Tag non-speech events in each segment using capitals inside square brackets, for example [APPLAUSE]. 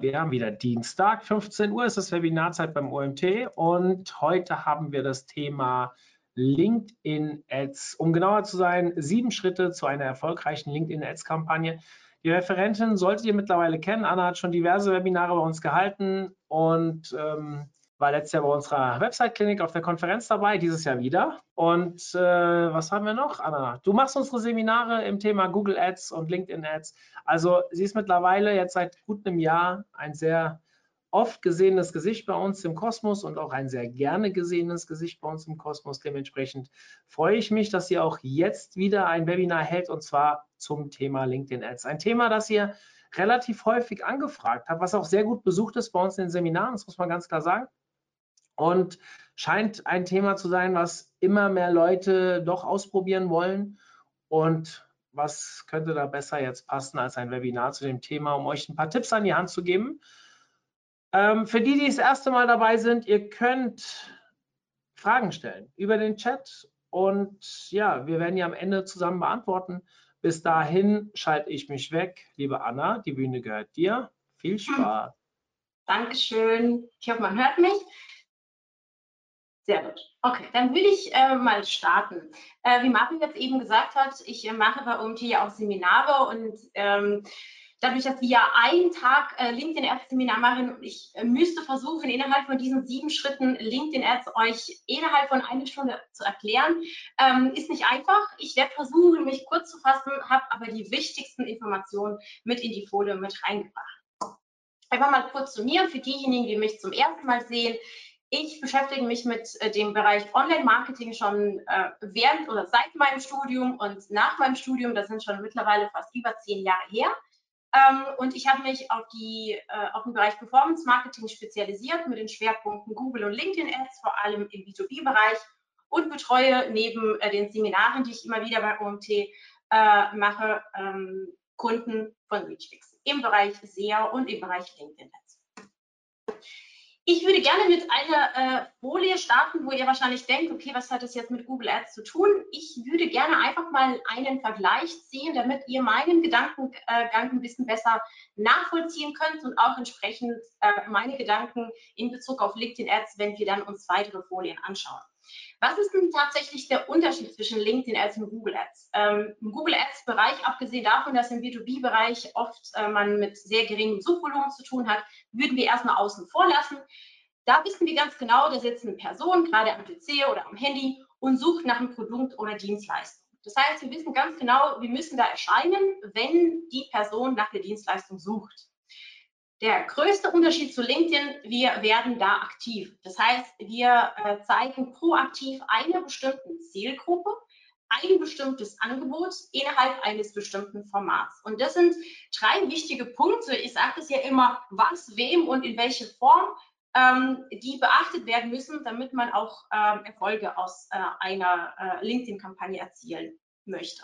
Wir haben wieder Dienstag, 15 Uhr ist das Webinarzeit beim OMT und heute haben wir das Thema LinkedIn Ads. Um genauer zu sein, sieben Schritte zu einer erfolgreichen LinkedIn Ads Kampagne. Die Referentin solltet ihr mittlerweile kennen. Anna hat schon diverse Webinare bei uns gehalten und ähm, war letztes Jahr bei unserer Website-Klinik auf der Konferenz dabei, dieses Jahr wieder. Und äh, was haben wir noch, Anna? Du machst unsere Seminare im Thema Google Ads und LinkedIn Ads. Also sie ist mittlerweile jetzt seit gut einem Jahr ein sehr oft gesehenes Gesicht bei uns im Kosmos und auch ein sehr gerne gesehenes Gesicht bei uns im Kosmos. Dementsprechend freue ich mich, dass sie auch jetzt wieder ein Webinar hält und zwar zum Thema LinkedIn Ads. Ein Thema, das ihr relativ häufig angefragt habt, was auch sehr gut besucht ist bei uns in den Seminaren, das muss man ganz klar sagen und scheint ein Thema zu sein, was immer mehr Leute doch ausprobieren wollen. Und was könnte da besser jetzt passen als ein Webinar zu dem Thema, um euch ein paar Tipps an die Hand zu geben? Ähm, für die, die das erste Mal dabei sind, ihr könnt Fragen stellen über den Chat und ja, wir werden die am Ende zusammen beantworten. Bis dahin schalte ich mich weg. Liebe Anna, die Bühne gehört dir. Viel Spaß. Dankeschön. Ich hoffe, man hört mich. Sehr gut. Okay, dann würde ich äh, mal starten. Äh, wie Martin jetzt eben gesagt hat, ich äh, mache bei OMT ja auch Seminare und ähm, dadurch, dass wir ja einen Tag äh, LinkedIn Ads Seminar machen, ich äh, müsste versuchen, innerhalb von diesen sieben Schritten LinkedIn Ads euch innerhalb von einer Stunde zu erklären. Ähm, ist nicht einfach. Ich werde versuchen, mich kurz zu fassen, habe aber die wichtigsten Informationen mit in die Folie mit reingebracht. Einfach mal kurz zu mir, für diejenigen, die mich zum ersten Mal sehen. Ich beschäftige mich mit äh, dem Bereich Online-Marketing schon äh, während oder seit meinem Studium und nach meinem Studium. Das sind schon mittlerweile fast über zehn Jahre her. Ähm, und ich habe mich auf, die, äh, auf den Bereich Performance Marketing spezialisiert mit den Schwerpunkten Google und LinkedIn Ads, vor allem im B2B-Bereich und betreue neben den Seminaren, die ich immer wieder bei OMT mache, ähm, Kunden von ReachFix im Bereich SEO und im Bereich LinkedIn Ads. Ich würde gerne mit einer äh, Folie starten, wo ihr wahrscheinlich denkt, okay, was hat das jetzt mit Google Ads zu tun? Ich würde gerne einfach mal einen Vergleich ziehen, damit ihr meinen Gedankengang äh, ein bisschen besser nachvollziehen könnt und auch entsprechend äh, meine Gedanken in Bezug auf LinkedIn Ads, wenn wir dann uns weitere Folien anschauen. Was ist denn tatsächlich der Unterschied zwischen LinkedIn Ads und Google Ads? Ähm, Im Google Ads Bereich, abgesehen davon, dass im B2B-Bereich oft äh, man mit sehr geringem Suchvolumen zu tun hat, würden wir erstmal außen vor lassen. Da wissen wir ganz genau, da sitzt eine Person gerade am PC oder am Handy und sucht nach einem Produkt oder Dienstleistung. Das heißt, wir wissen ganz genau, wir müssen da erscheinen, wenn die Person nach der Dienstleistung sucht. Der größte Unterschied zu LinkedIn, wir werden da aktiv. Das heißt, wir äh, zeigen proaktiv einer bestimmten Zielgruppe ein bestimmtes Angebot innerhalb eines bestimmten Formats. Und das sind drei wichtige Punkte. Ich sage das ja immer, was, wem und in welche Form, ähm, die beachtet werden müssen, damit man auch ähm, Erfolge aus äh, einer äh, LinkedIn-Kampagne erzielen möchte.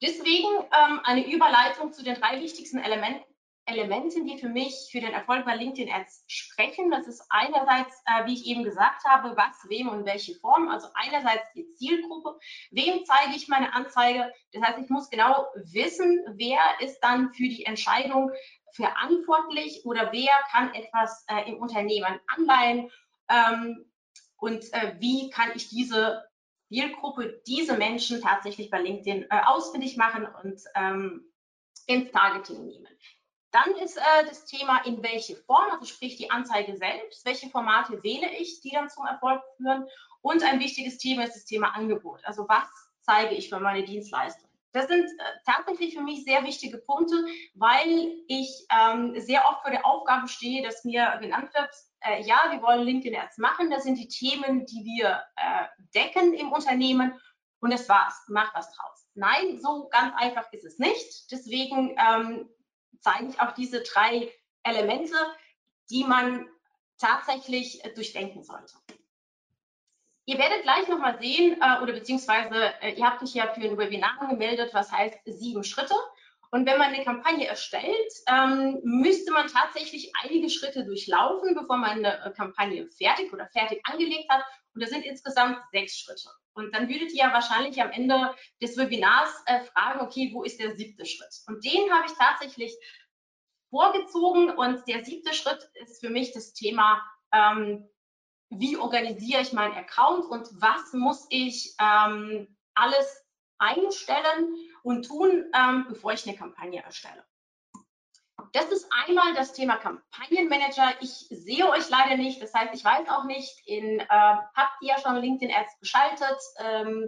Deswegen ähm, eine Überleitung zu den drei wichtigsten Elementen Elementen, die für mich für den Erfolg bei LinkedIn Ads sprechen. Das ist einerseits, äh, wie ich eben gesagt habe, was, wem und welche Form. Also einerseits die Zielgruppe. Wem zeige ich meine Anzeige? Das heißt, ich muss genau wissen, wer ist dann für die Entscheidung verantwortlich oder wer kann etwas äh, im Unternehmen anleihen ähm, und äh, wie kann ich diese Zielgruppe, diese Menschen tatsächlich bei LinkedIn äh, ausfindig machen und ähm, ins Targeting nehmen. Dann ist äh, das Thema, in welche Form, also sprich die Anzeige selbst, welche Formate wähle ich, die dann zum Erfolg führen. Und ein wichtiges Thema ist das Thema Angebot. Also was zeige ich für meine Dienstleistung? Das sind äh, tatsächlich für mich sehr wichtige Punkte, weil ich ähm, sehr oft vor der Aufgabe stehe, dass mir genannt wird, äh, ja, wir wollen LinkedIn Ads machen. Das sind die Themen, die wir äh, decken im Unternehmen. Und das war's. Mach was draus. Nein, so ganz einfach ist es nicht. Deswegen ähm, zeige ich auch diese drei Elemente, die man tatsächlich äh, durchdenken sollte. Ihr werdet gleich nochmal sehen, äh, oder beziehungsweise äh, ihr habt euch ja für ein Webinar angemeldet, was heißt sieben Schritte. Und wenn man eine Kampagne erstellt, ähm, müsste man tatsächlich einige Schritte durchlaufen, bevor man eine Kampagne fertig oder fertig angelegt hat. Und das sind insgesamt sechs Schritte. Und dann würdet ihr ja wahrscheinlich am Ende des Webinars äh, fragen, okay, wo ist der siebte Schritt? Und den habe ich tatsächlich vorgezogen. Und der siebte Schritt ist für mich das Thema, ähm, wie organisiere ich meinen Account und was muss ich ähm, alles einstellen und tun, ähm, bevor ich eine Kampagne erstelle. Das ist einmal das Thema Kampagnenmanager. Ich sehe euch leider nicht, das heißt, ich weiß auch nicht, in, äh, habt ihr ja schon LinkedIn Ads geschaltet ähm,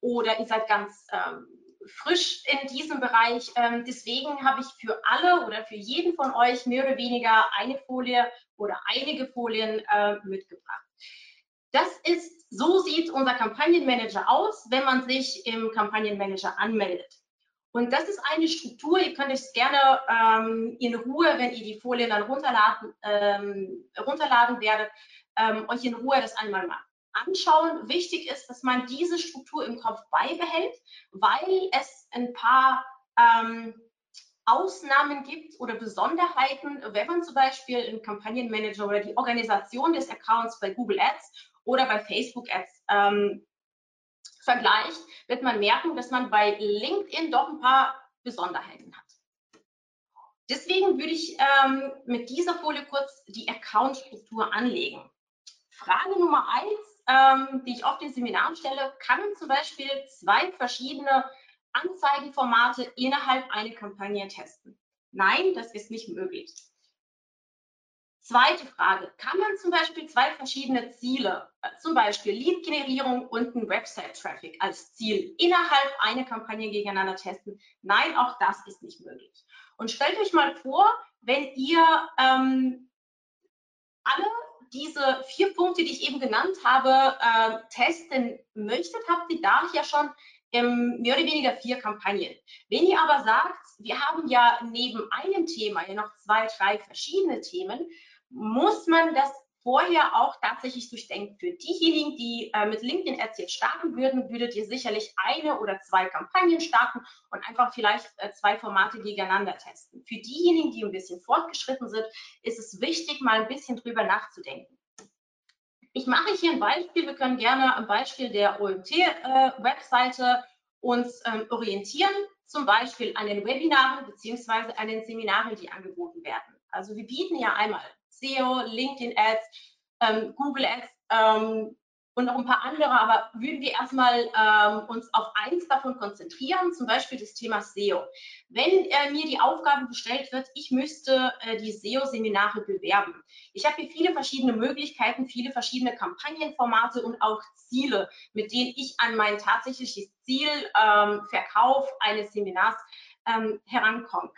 oder ihr seid ganz ähm, frisch in diesem Bereich. Ähm, deswegen habe ich für alle oder für jeden von euch mehr oder weniger eine Folie oder einige Folien äh, mitgebracht. Das ist, so sieht unser Kampagnenmanager aus, wenn man sich im Kampagnenmanager anmeldet. Und das ist eine Struktur, ihr könnt es gerne ähm, in Ruhe, wenn ihr die Folien dann runterladen, ähm, runterladen werdet, ähm, euch in Ruhe das einmal mal anschauen. Wichtig ist, dass man diese Struktur im Kopf beibehält, weil es ein paar ähm, Ausnahmen gibt oder Besonderheiten, wenn man zum Beispiel einen Kampagnenmanager oder die Organisation des Accounts bei Google Ads oder bei Facebook Ads ähm, vergleicht, wird man merken, dass man bei LinkedIn doch ein paar Besonderheiten hat. Deswegen würde ich ähm, mit dieser Folie kurz die Account-Struktur anlegen. Frage Nummer eins, ähm, die ich auf den Seminaren stelle, kann zum Beispiel zwei verschiedene Anzeigenformate innerhalb einer Kampagne testen? Nein, das ist nicht möglich. Zweite Frage, kann man zum Beispiel zwei verschiedene Ziele, zum Beispiel Lead-Generierung und ein Website-Traffic als Ziel innerhalb einer Kampagne gegeneinander testen? Nein, auch das ist nicht möglich. Und stellt euch mal vor, wenn ihr ähm, alle diese vier Punkte, die ich eben genannt habe, äh, testen möchtet, habt ihr da ja schon ähm, mehr oder weniger vier Kampagnen. Wenn ihr aber sagt, wir haben ja neben einem Thema ja noch zwei, drei verschiedene Themen, muss man das vorher auch tatsächlich durchdenken. Für diejenigen, die äh, mit LinkedIn Ads jetzt starten würden, würdet ihr sicherlich eine oder zwei Kampagnen starten und einfach vielleicht äh, zwei Formate gegeneinander testen. Für diejenigen, die ein bisschen fortgeschritten sind, ist es wichtig, mal ein bisschen drüber nachzudenken. Ich mache hier ein Beispiel. Wir können gerne am Beispiel der OMT-Webseite äh, uns ähm, orientieren, zum Beispiel an den Webinaren beziehungsweise an den Seminaren, die angeboten werden. Also wir bieten ja einmal SEO, LinkedIn Ads, ähm, Google Ads ähm, und noch ein paar andere, aber würden wir erstmal ähm, uns auf eins davon konzentrieren, zum Beispiel das Thema SEO. Wenn äh, mir die Aufgabe gestellt wird, ich müsste äh, die SEO-Seminare bewerben. Ich habe hier viele verschiedene Möglichkeiten, viele verschiedene Kampagnenformate und auch Ziele, mit denen ich an mein tatsächliches Ziel, ähm, Verkauf eines Seminars ähm, herankommen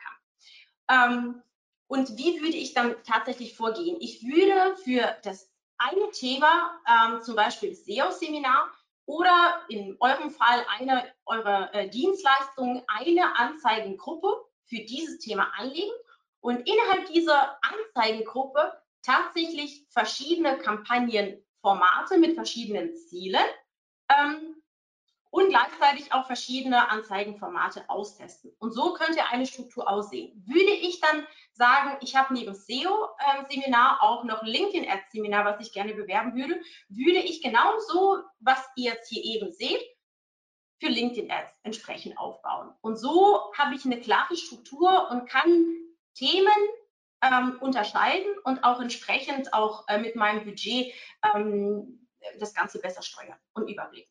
kann. Und wie würde ich dann tatsächlich vorgehen? Ich würde für das eine Thema, ähm, zum Beispiel SEO-Seminar oder in eurem Fall eine eurer äh, Dienstleistungen, eine Anzeigengruppe für dieses Thema anlegen und innerhalb dieser Anzeigengruppe tatsächlich verschiedene Kampagnenformate mit verschiedenen Zielen ähm, und gleichzeitig auch verschiedene Anzeigenformate austesten. Und so könnte eine Struktur aussehen. Würde ich dann sagen, ich habe neben SEO-Seminar ähm, auch noch LinkedIn-Ads-Seminar, was ich gerne bewerben würde, würde ich genauso, was ihr jetzt hier eben seht, für LinkedIn-Ads entsprechend aufbauen. Und so habe ich eine klare Struktur und kann Themen ähm, unterscheiden und auch entsprechend auch äh, mit meinem Budget ähm, das Ganze besser steuern und überblicken.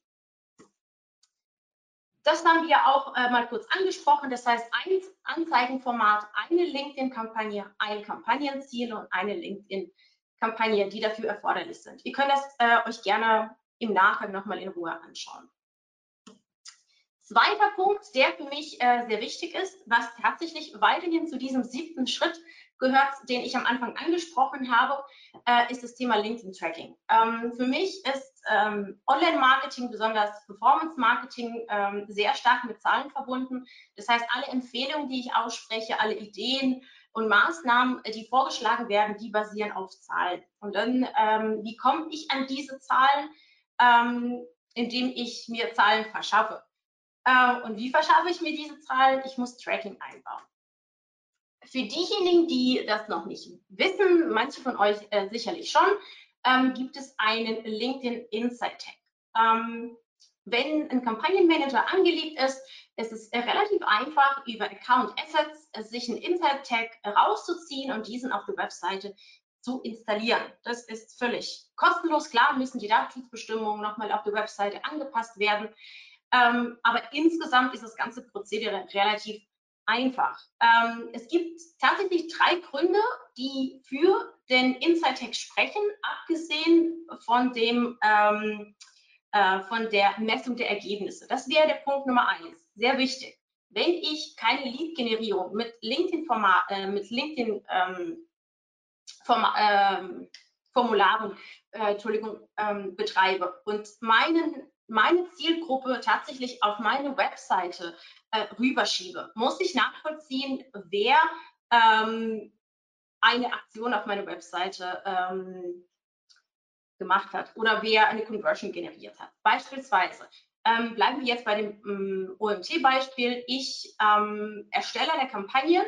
Das haben wir auch äh, mal kurz angesprochen. Das heißt, ein Anzeigenformat, eine LinkedIn-Kampagne, ein Kampagnenziel und eine LinkedIn-Kampagne, die dafür erforderlich sind. Ihr könnt das äh, euch gerne im Nachgang nochmal in Ruhe anschauen. Zweiter Punkt, der für mich äh, sehr wichtig ist, was tatsächlich weiterhin zu diesem siebten Schritt gehört, den ich am Anfang angesprochen habe, äh, ist das Thema LinkedIn-Tracking. Ähm, für mich ist ähm, Online-Marketing, besonders Performance-Marketing, ähm, sehr stark mit Zahlen verbunden. Das heißt, alle Empfehlungen, die ich ausspreche, alle Ideen und Maßnahmen, die vorgeschlagen werden, die basieren auf Zahlen. Und dann, ähm, wie komme ich an diese Zahlen? Ähm, indem ich mir Zahlen verschaffe. Äh, und wie verschaffe ich mir diese Zahlen? Ich muss Tracking einbauen. Für diejenigen, die das noch nicht wissen, manche von euch äh, sicherlich schon, ähm, gibt es einen LinkedIn Insight Tag. Ähm, wenn ein Kampagnenmanager angelegt ist, ist es relativ einfach, über Account Assets sich einen Insert-Tag rauszuziehen und diesen auf der Webseite zu installieren. Das ist völlig kostenlos. Klar müssen die Datenschutzbestimmungen nochmal auf der Webseite angepasst werden. Ähm, aber insgesamt ist das ganze Prozedere relativ einfach. Ähm, es gibt tatsächlich drei Gründe, die für den Inside Tag sprechen, abgesehen von dem ähm, äh, von der Messung der Ergebnisse. Das wäre der Punkt Nummer eins. Sehr wichtig. Wenn ich keine Lead-Generierung mit LinkedIn-Format, äh, LinkedIn ähm, ähm, Formularen, äh, Entschuldigung, ähm, betreibe und meinen, meine Zielgruppe tatsächlich auf meine Webseite äh, rüberschiebe, muss ich nachvollziehen, wer ähm, eine Aktion auf meine Webseite ähm, gemacht hat oder wer eine Conversion generiert hat. Beispielsweise, ähm, bleiben wir jetzt bei dem ähm, OMT-Beispiel. Ich ähm, erstelle eine Kampagne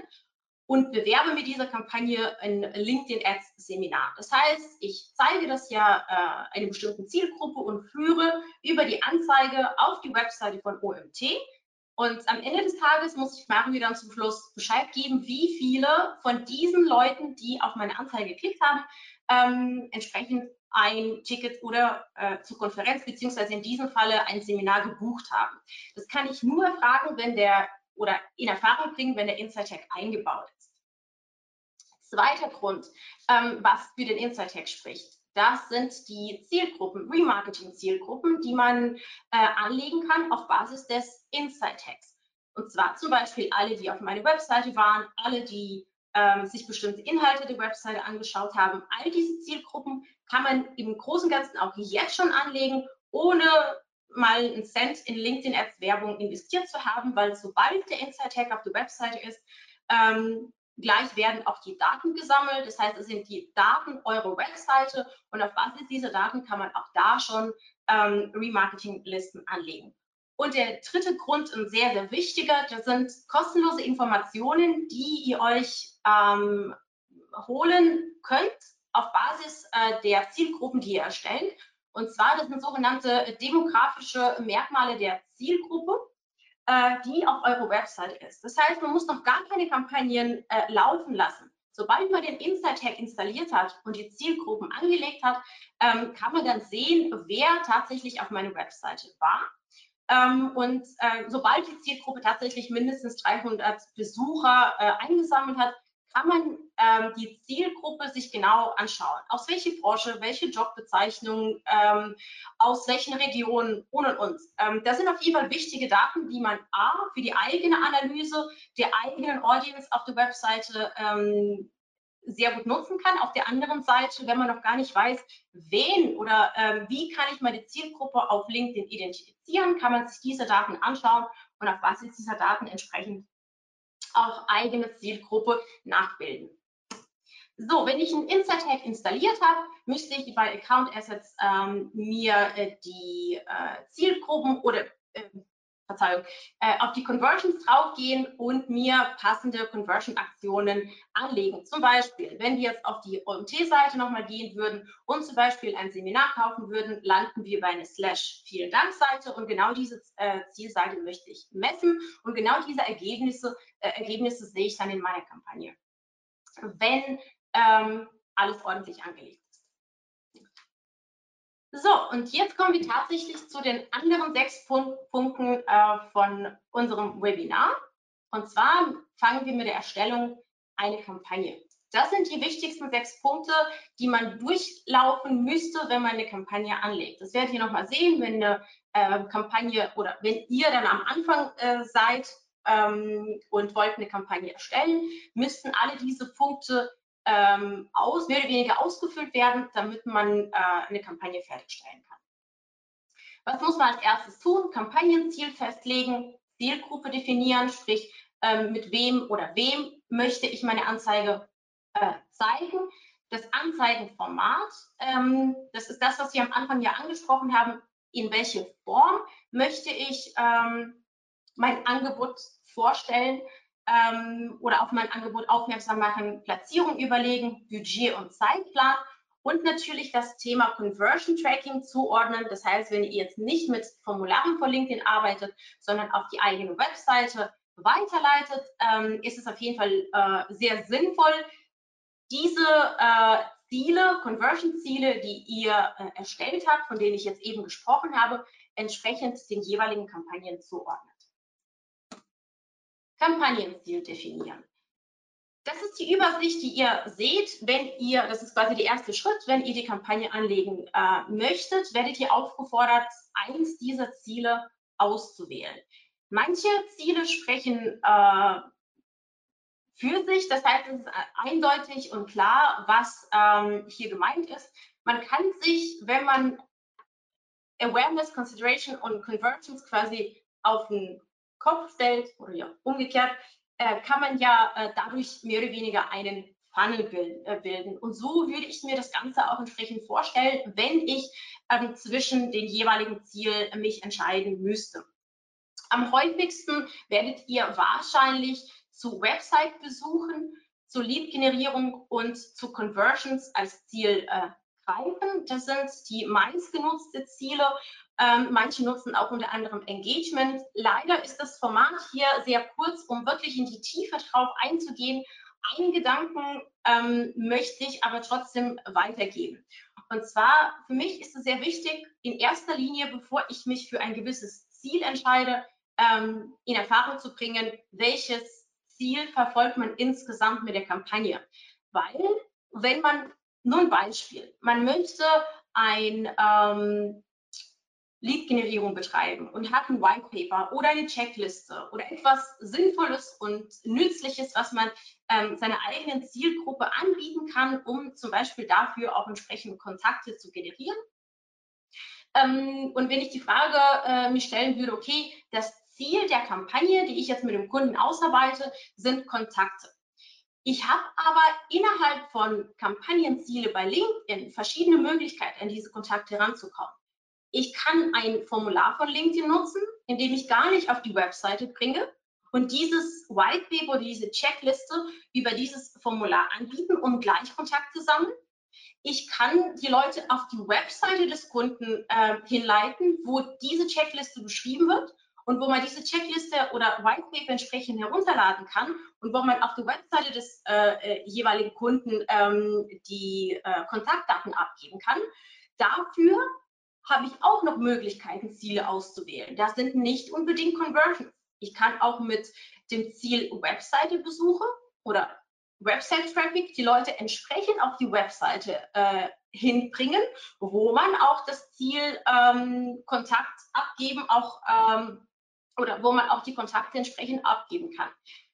und bewerbe mit dieser Kampagne ein LinkedIn Ads Seminar. Das heißt, ich zeige das ja äh, einer bestimmten Zielgruppe und führe über die Anzeige auf die Webseite von OMT. Und am Ende des Tages muss ich Mario dann zum Schluss Bescheid geben, wie viele von diesen Leuten, die auf meine Anzeige geklickt haben, ähm, entsprechend ein Ticket oder äh, zur Konferenz beziehungsweise in diesem Falle ein Seminar gebucht haben. Das kann ich nur erfragen, wenn der oder in Erfahrung bringen, wenn der Insight Tag eingebaut ist. Zweiter Grund, ähm, was für den Insight Tag spricht, das sind die Zielgruppen, Remarketing-Zielgruppen, die man äh, anlegen kann auf Basis des Insight Tags. Und zwar zum Beispiel alle, die auf meine Webseite waren, alle, die ähm, sich bestimmte Inhalte der Webseite angeschaut haben. All diese Zielgruppen kann man im Großen und Ganzen auch jetzt schon anlegen, ohne mal einen Cent in LinkedIn Ads Werbung investiert zu haben, weil sobald der Insight Tag auf der Webseite ist, ähm, Gleich werden auch die Daten gesammelt. Das heißt, es sind die Daten eurer Webseite und auf Basis dieser Daten kann man auch da schon ähm, Remarketing-Listen anlegen. Und der dritte Grund, ein sehr, sehr wichtiger, das sind kostenlose Informationen, die ihr euch ähm, holen könnt auf Basis äh, der Zielgruppen, die ihr erstellt. Und zwar, das sind sogenannte demografische Merkmale der Zielgruppe äh, die auf eurer Website ist. Das heißt, man muss noch gar keine Kampagnen äh, laufen lassen. Sobald man den Insight Tag installiert hat und die Zielgruppen angelegt hat, ähm, kann man dann sehen, wer tatsächlich auf meiner Webseite war. Ähm, und äh, sobald die Zielgruppe tatsächlich mindestens 300 Besucher äh, eingesammelt hat, kann man ähm, die Zielgruppe sich genau anschauen. Aus welcher Branche, welche Jobbezeichnung, ähm, aus welchen Regionen und und und. Ähm, das sind auf jeden Fall wichtige Daten, die man A für die eigene Analyse der eigenen Audience auf der Webseite ähm, sehr gut nutzen kann. Auf der anderen Seite, wenn man noch gar nicht weiß, wen oder ähm, wie kann ich meine Zielgruppe auf LinkedIn identifizieren, kann man sich diese Daten anschauen und auf Basis dieser Daten entsprechend auch eigene Zielgruppe nachbilden. So, wenn ich einen Insight Tag installiert habe, müsste ich bei Account Assets ähm, mir äh, die äh, Zielgruppen oder äh, Verzeihung, äh, auf die Conversions draufgehen und mir passende Conversion-Aktionen anlegen. Zum Beispiel, wenn wir jetzt auf die OMT-Seite nochmal gehen würden und zum Beispiel ein Seminar kaufen würden, landen wir bei einer Slash Vielen Dank-Seite und genau diese äh, Zielseite möchte ich messen und genau diese Ergebnisse, äh, Ergebnisse sehe ich dann in meiner Kampagne. Wenn ähm, alles ordentlich angelegt so, und jetzt kommen wir tatsächlich zu den anderen sechs Punkten äh, von unserem Webinar. Und zwar fangen wir mit der Erstellung einer Kampagne. Das sind die wichtigsten sechs Punkte, die man durchlaufen müsste, wenn man eine Kampagne anlegt. Das werdet ihr nochmal sehen, wenn eine äh, Kampagne oder wenn ihr dann am Anfang äh, seid ähm, und wollt eine Kampagne erstellen, müssten alle diese Punkte ähm, aus, mehr oder weniger ausgefüllt werden, damit man äh, eine Kampagne fertigstellen kann. Was muss man als erstes tun? Kampagnenziel festlegen, Zielgruppe definieren, sprich ähm, mit wem oder wem möchte ich meine Anzeige äh, zeigen. Das Anzeigenformat, ähm, das ist das, was wir am Anfang ja angesprochen haben. In welche Form möchte ich ähm, mein Angebot vorstellen? Ähm, oder auf mein Angebot aufmerksam machen, Platzierung überlegen, Budget und Zeitplan und natürlich das Thema Conversion Tracking zuordnen. Das heißt, wenn ihr jetzt nicht mit Formularen von LinkedIn arbeitet, sondern auf die eigene Webseite weiterleitet, ähm, ist es auf jeden Fall äh, sehr sinnvoll, diese äh, Ziele, Conversion-Ziele, die ihr äh, erstellt habt, von denen ich jetzt eben gesprochen habe, entsprechend den jeweiligen Kampagnen zuordnet. Kampagnenziel definieren. Das ist die Übersicht, die ihr seht, wenn ihr, das ist quasi der erste Schritt, wenn ihr die Kampagne anlegen äh, möchtet, werdet ihr aufgefordert, eins dieser Ziele auszuwählen. Manche Ziele sprechen äh, für sich, das heißt, es ist eindeutig und klar, was ähm, hier gemeint ist. Man kann sich, wenn man Awareness, Consideration und Conversions quasi auf den Kopf stellt oder ja umgekehrt, äh, kann man ja äh, dadurch mehr oder weniger einen Funnel äh, bilden. Und so würde ich mir das Ganze auch entsprechend vorstellen, wenn ich ähm, zwischen den jeweiligen Zielen mich entscheiden müsste. Am häufigsten werdet ihr wahrscheinlich zu Website-Besuchen, zu Lead-Generierung und zu Conversions als Ziel äh, greifen. Das sind die meistgenutzte Ziele ähm, manche nutzen auch unter anderem Engagement. Leider ist das Format hier sehr kurz, um wirklich in die Tiefe drauf einzugehen. Einen Gedanken ähm, möchte ich aber trotzdem weitergeben. Und zwar, für mich ist es sehr wichtig, in erster Linie, bevor ich mich für ein gewisses Ziel entscheide, ähm, in Erfahrung zu bringen, welches Ziel verfolgt man insgesamt mit der Kampagne. Weil, wenn man, nur ein Beispiel, man möchte ein ähm, Lead-Generierung betreiben und hat ein White Paper oder eine Checkliste oder etwas Sinnvolles und Nützliches, was man ähm, seiner eigenen Zielgruppe anbieten kann, um zum Beispiel dafür auch entsprechende Kontakte zu generieren. Ähm, und wenn ich die Frage äh, mir stellen würde, okay, das Ziel der Kampagne, die ich jetzt mit dem Kunden ausarbeite, sind Kontakte. Ich habe aber innerhalb von Kampagnenziele bei LinkedIn verschiedene Möglichkeiten, an diese Kontakte heranzukommen. Ich kann ein Formular von LinkedIn nutzen, indem ich gar nicht auf die Webseite bringe und dieses White Paper, diese Checkliste über dieses Formular anbieten, um gleich Kontakt zu sammeln. Ich kann die Leute auf die Webseite des Kunden äh, hinleiten, wo diese Checkliste beschrieben wird und wo man diese Checkliste oder White Paper entsprechend herunterladen kann und wo man auf der Webseite des äh, äh jeweiligen Kunden ähm, die äh, Kontaktdaten abgeben kann. Dafür habe ich auch noch Möglichkeiten, Ziele auszuwählen. Das sind nicht unbedingt Conversions. Ich kann auch mit dem Ziel Webseite-Besuche oder Website-Traffic die Leute entsprechend auf die Webseite äh, hinbringen, wo man auch das Ziel ähm, Kontakt abgeben auch ähm, oder wo man auch die Kontakte entsprechend abgeben kann.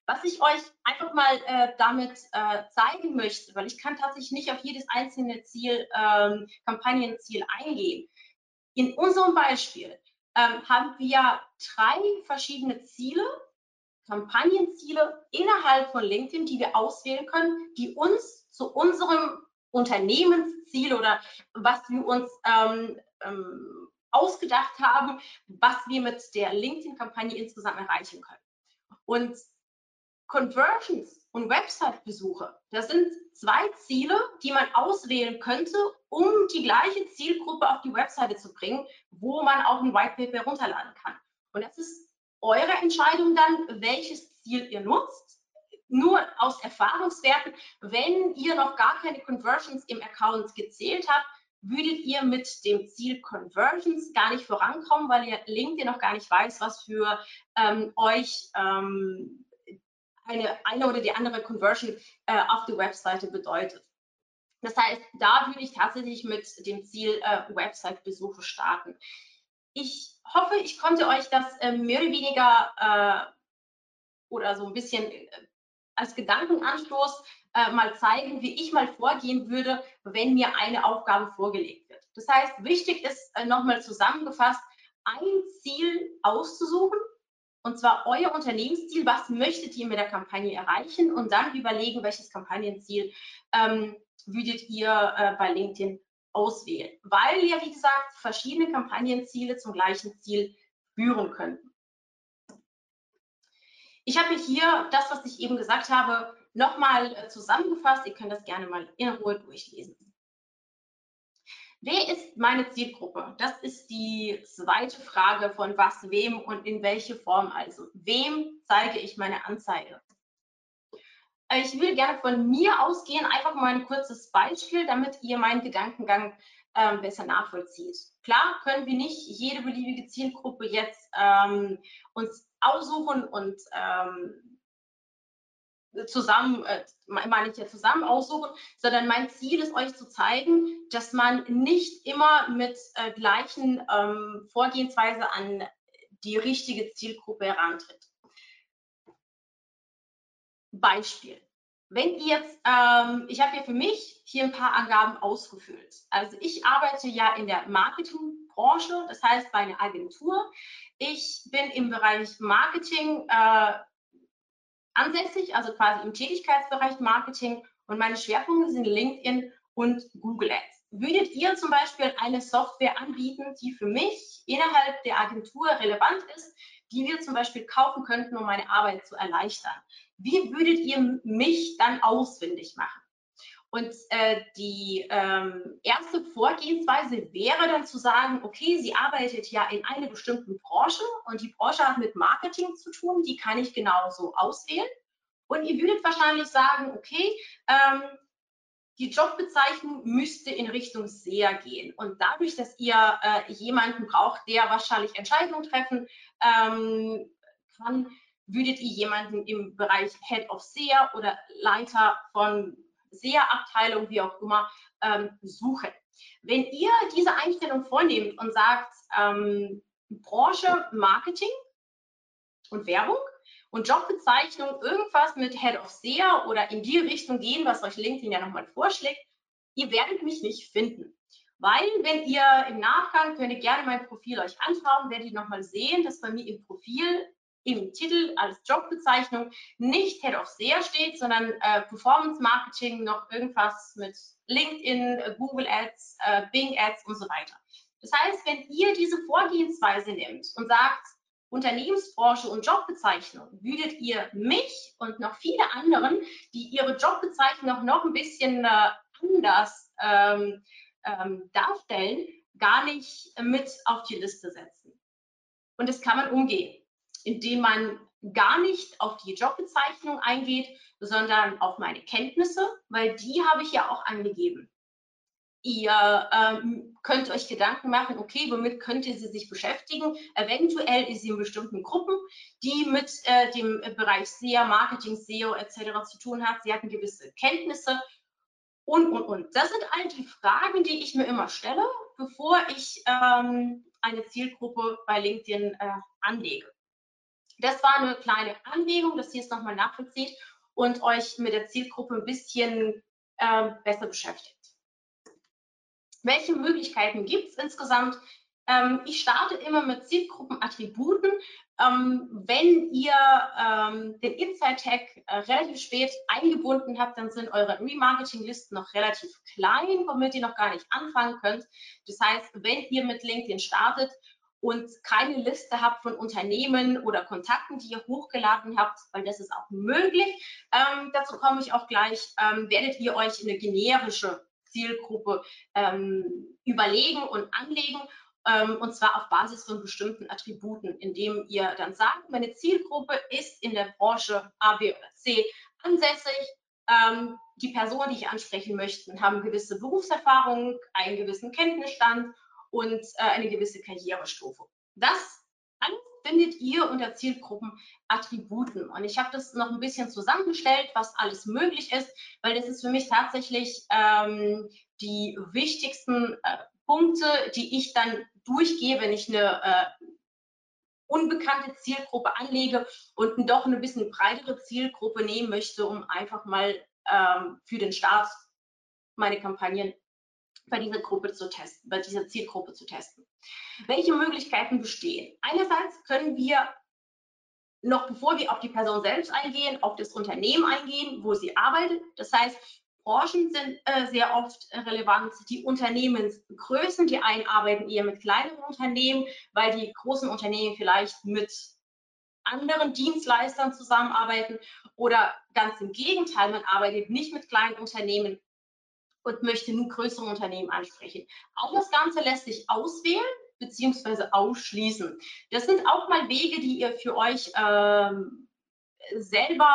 Was ich euch einfach mal äh, damit äh, zeigen möchte, weil ich kann tatsächlich nicht auf jedes einzelne Ziel, ähm, Kampagnenziel eingehen. In unserem Beispiel ähm, haben wir drei verschiedene Ziele, Kampagnenziele innerhalb von LinkedIn, die wir auswählen können, die uns zu unserem Unternehmensziel oder was wir uns ähm, ähm, ausgedacht haben, was wir mit der LinkedIn-Kampagne insgesamt erreichen können. Und Conversions und Website-Besuche, das sind zwei Ziele, die man auswählen könnte, um die gleiche Zielgruppe auf die Webseite zu bringen, wo man auch ein White Paper herunterladen kann. Und das ist eure Entscheidung dann, welches Ziel ihr nutzt. Nur aus Erfahrungswerten, wenn ihr noch gar keine Conversions im Account gezählt habt, würdet ihr mit dem Ziel Conversions gar nicht vorankommen, weil ihr LinkedIn noch gar nicht weiß, was für ähm, euch ähm, eine, eine oder die andere Conversion äh, auf die Webseite bedeutet. Das heißt, da würde ich tatsächlich mit dem Ziel äh, Website-Besuche starten. Ich hoffe, ich konnte euch das äh, mehr oder weniger äh, oder so ein bisschen äh, als Gedankenanstoß äh, mal zeigen, wie ich mal vorgehen würde, wenn mir eine Aufgabe vorgelegt wird. Das heißt, wichtig ist äh, nochmal zusammengefasst, ein Ziel auszusuchen, und zwar euer Unternehmensziel, was möchtet ihr mit der Kampagne erreichen und dann überlegen, welches Kampagnenziel ähm, würdet ihr äh, bei LinkedIn auswählen, weil ja, wie gesagt, verschiedene Kampagnenziele zum gleichen Ziel führen könnten. Ich habe hier das, was ich eben gesagt habe, nochmal äh, zusammengefasst. Ihr könnt das gerne mal in Ruhe durchlesen. Wer ist meine Zielgruppe? Das ist die zweite Frage von was, wem und in welche Form also. Wem zeige ich meine Anzeige? Ich will gerne von mir ausgehen, einfach mal ein kurzes Beispiel, damit ihr meinen Gedankengang ähm, besser nachvollzieht. Klar können wir nicht jede beliebige Zielgruppe jetzt ähm, uns aussuchen und ähm, zusammen, äh, meine ich ja zusammen aussuchen, sondern mein Ziel ist euch zu zeigen, dass man nicht immer mit äh, gleichen ähm, Vorgehensweise an die richtige Zielgruppe herantritt. Beispiel. Wenn ihr jetzt, ähm, ich habe hier für mich hier ein paar Angaben ausgefüllt. Also ich arbeite ja in der Marketingbranche, das heißt bei einer Agentur. Ich bin im Bereich Marketing äh, ansässig, also quasi im Tätigkeitsbereich Marketing und meine Schwerpunkte sind LinkedIn und Google Ads. Würdet ihr zum Beispiel eine Software anbieten, die für mich innerhalb der Agentur relevant ist, die wir zum Beispiel kaufen könnten, um meine Arbeit zu erleichtern? Wie würdet ihr mich dann ausfindig machen? Und äh, die ähm, erste Vorgehensweise wäre dann zu sagen, okay, sie arbeitet ja in einer bestimmten Branche und die Branche hat mit Marketing zu tun, die kann ich genauso auswählen. Und ihr würdet wahrscheinlich sagen, okay, ähm, die Jobbezeichnung müsste in Richtung SEA gehen. Und dadurch, dass ihr äh, jemanden braucht, der wahrscheinlich Entscheidungen treffen ähm, kann, würdet ihr jemanden im Bereich Head of SEA oder Leiter von SEA-Abteilung, wie auch immer, ähm, suchen. Wenn ihr diese Einstellung vornehmt und sagt, ähm, Branche Marketing und Werbung und Jobbezeichnung irgendwas mit Head of SEA oder in die Richtung gehen, was euch LinkedIn ja nochmal vorschlägt, ihr werdet mich nicht finden. Weil, wenn ihr im Nachgang, könnt ihr gerne mein Profil euch anschauen, werdet ihr nochmal sehen, dass bei mir im Profil im Titel als Jobbezeichnung nicht Head of SEA steht, sondern äh, Performance Marketing, noch irgendwas mit LinkedIn, äh, Google Ads, äh, Bing Ads und so weiter. Das heißt, wenn ihr diese Vorgehensweise nehmt und sagt, Unternehmensbranche und Jobbezeichnung, würdet ihr mich und noch viele anderen, die ihre Jobbezeichnung noch ein bisschen äh, anders ähm, ähm, darstellen, gar nicht mit auf die Liste setzen. Und das kann man umgehen indem man gar nicht auf die Jobbezeichnung eingeht, sondern auf meine Kenntnisse, weil die habe ich ja auch angegeben. Ihr ähm, könnt euch Gedanken machen, okay, womit könnt ihr sie sich beschäftigen? Eventuell ist sie in bestimmten Gruppen, die mit äh, dem Bereich SEA, Marketing, SEO etc. zu tun hat. Sie hatten gewisse Kenntnisse und, und, und. Das sind all die Fragen, die ich mir immer stelle, bevor ich ähm, eine Zielgruppe bei LinkedIn äh, anlege. Das war eine kleine Anregung, dass ihr es nochmal nachvollzieht und euch mit der Zielgruppe ein bisschen äh, besser beschäftigt. Welche Möglichkeiten gibt es insgesamt? Ähm, ich starte immer mit Zielgruppenattributen. Ähm, wenn ihr ähm, den Insight-Tag äh, relativ spät eingebunden habt, dann sind eure Remarketing-Listen noch relativ klein, womit ihr noch gar nicht anfangen könnt. Das heißt, wenn ihr mit LinkedIn startet und keine Liste habt von Unternehmen oder Kontakten, die ihr hochgeladen habt, weil das ist auch möglich. Ähm, dazu komme ich auch gleich. Ähm, werdet ihr euch eine generische Zielgruppe ähm, überlegen und anlegen ähm, und zwar auf Basis von bestimmten Attributen, indem ihr dann sagt, meine Zielgruppe ist in der Branche A, B oder C ansässig. Ähm, die Personen, die ich ansprechen möchte, haben gewisse Berufserfahrung, einen gewissen Kenntnisstand und äh, eine gewisse Karrierestufe. Das alles findet ihr unter Zielgruppenattributen. Und ich habe das noch ein bisschen zusammengestellt, was alles möglich ist, weil das ist für mich tatsächlich ähm, die wichtigsten äh, Punkte, die ich dann durchgehe, wenn ich eine äh, unbekannte Zielgruppe anlege und doch eine bisschen breitere Zielgruppe nehmen möchte, um einfach mal ähm, für den Start meine Kampagnen bei dieser Gruppe zu testen, bei dieser Zielgruppe zu testen. Welche Möglichkeiten bestehen? Einerseits können wir noch bevor wir auf die Person selbst eingehen, auf das Unternehmen eingehen, wo sie arbeitet. Das heißt, Branchen sind äh, sehr oft relevant, die Unternehmensgrößen. Die einen arbeiten eher mit kleineren Unternehmen, weil die großen Unternehmen vielleicht mit anderen Dienstleistern zusammenarbeiten oder ganz im Gegenteil, man arbeitet nicht mit kleinen Unternehmen, und möchte nur größere Unternehmen ansprechen. Auch das Ganze lässt sich auswählen beziehungsweise ausschließen. Das sind auch mal Wege, die ihr für euch ähm, selber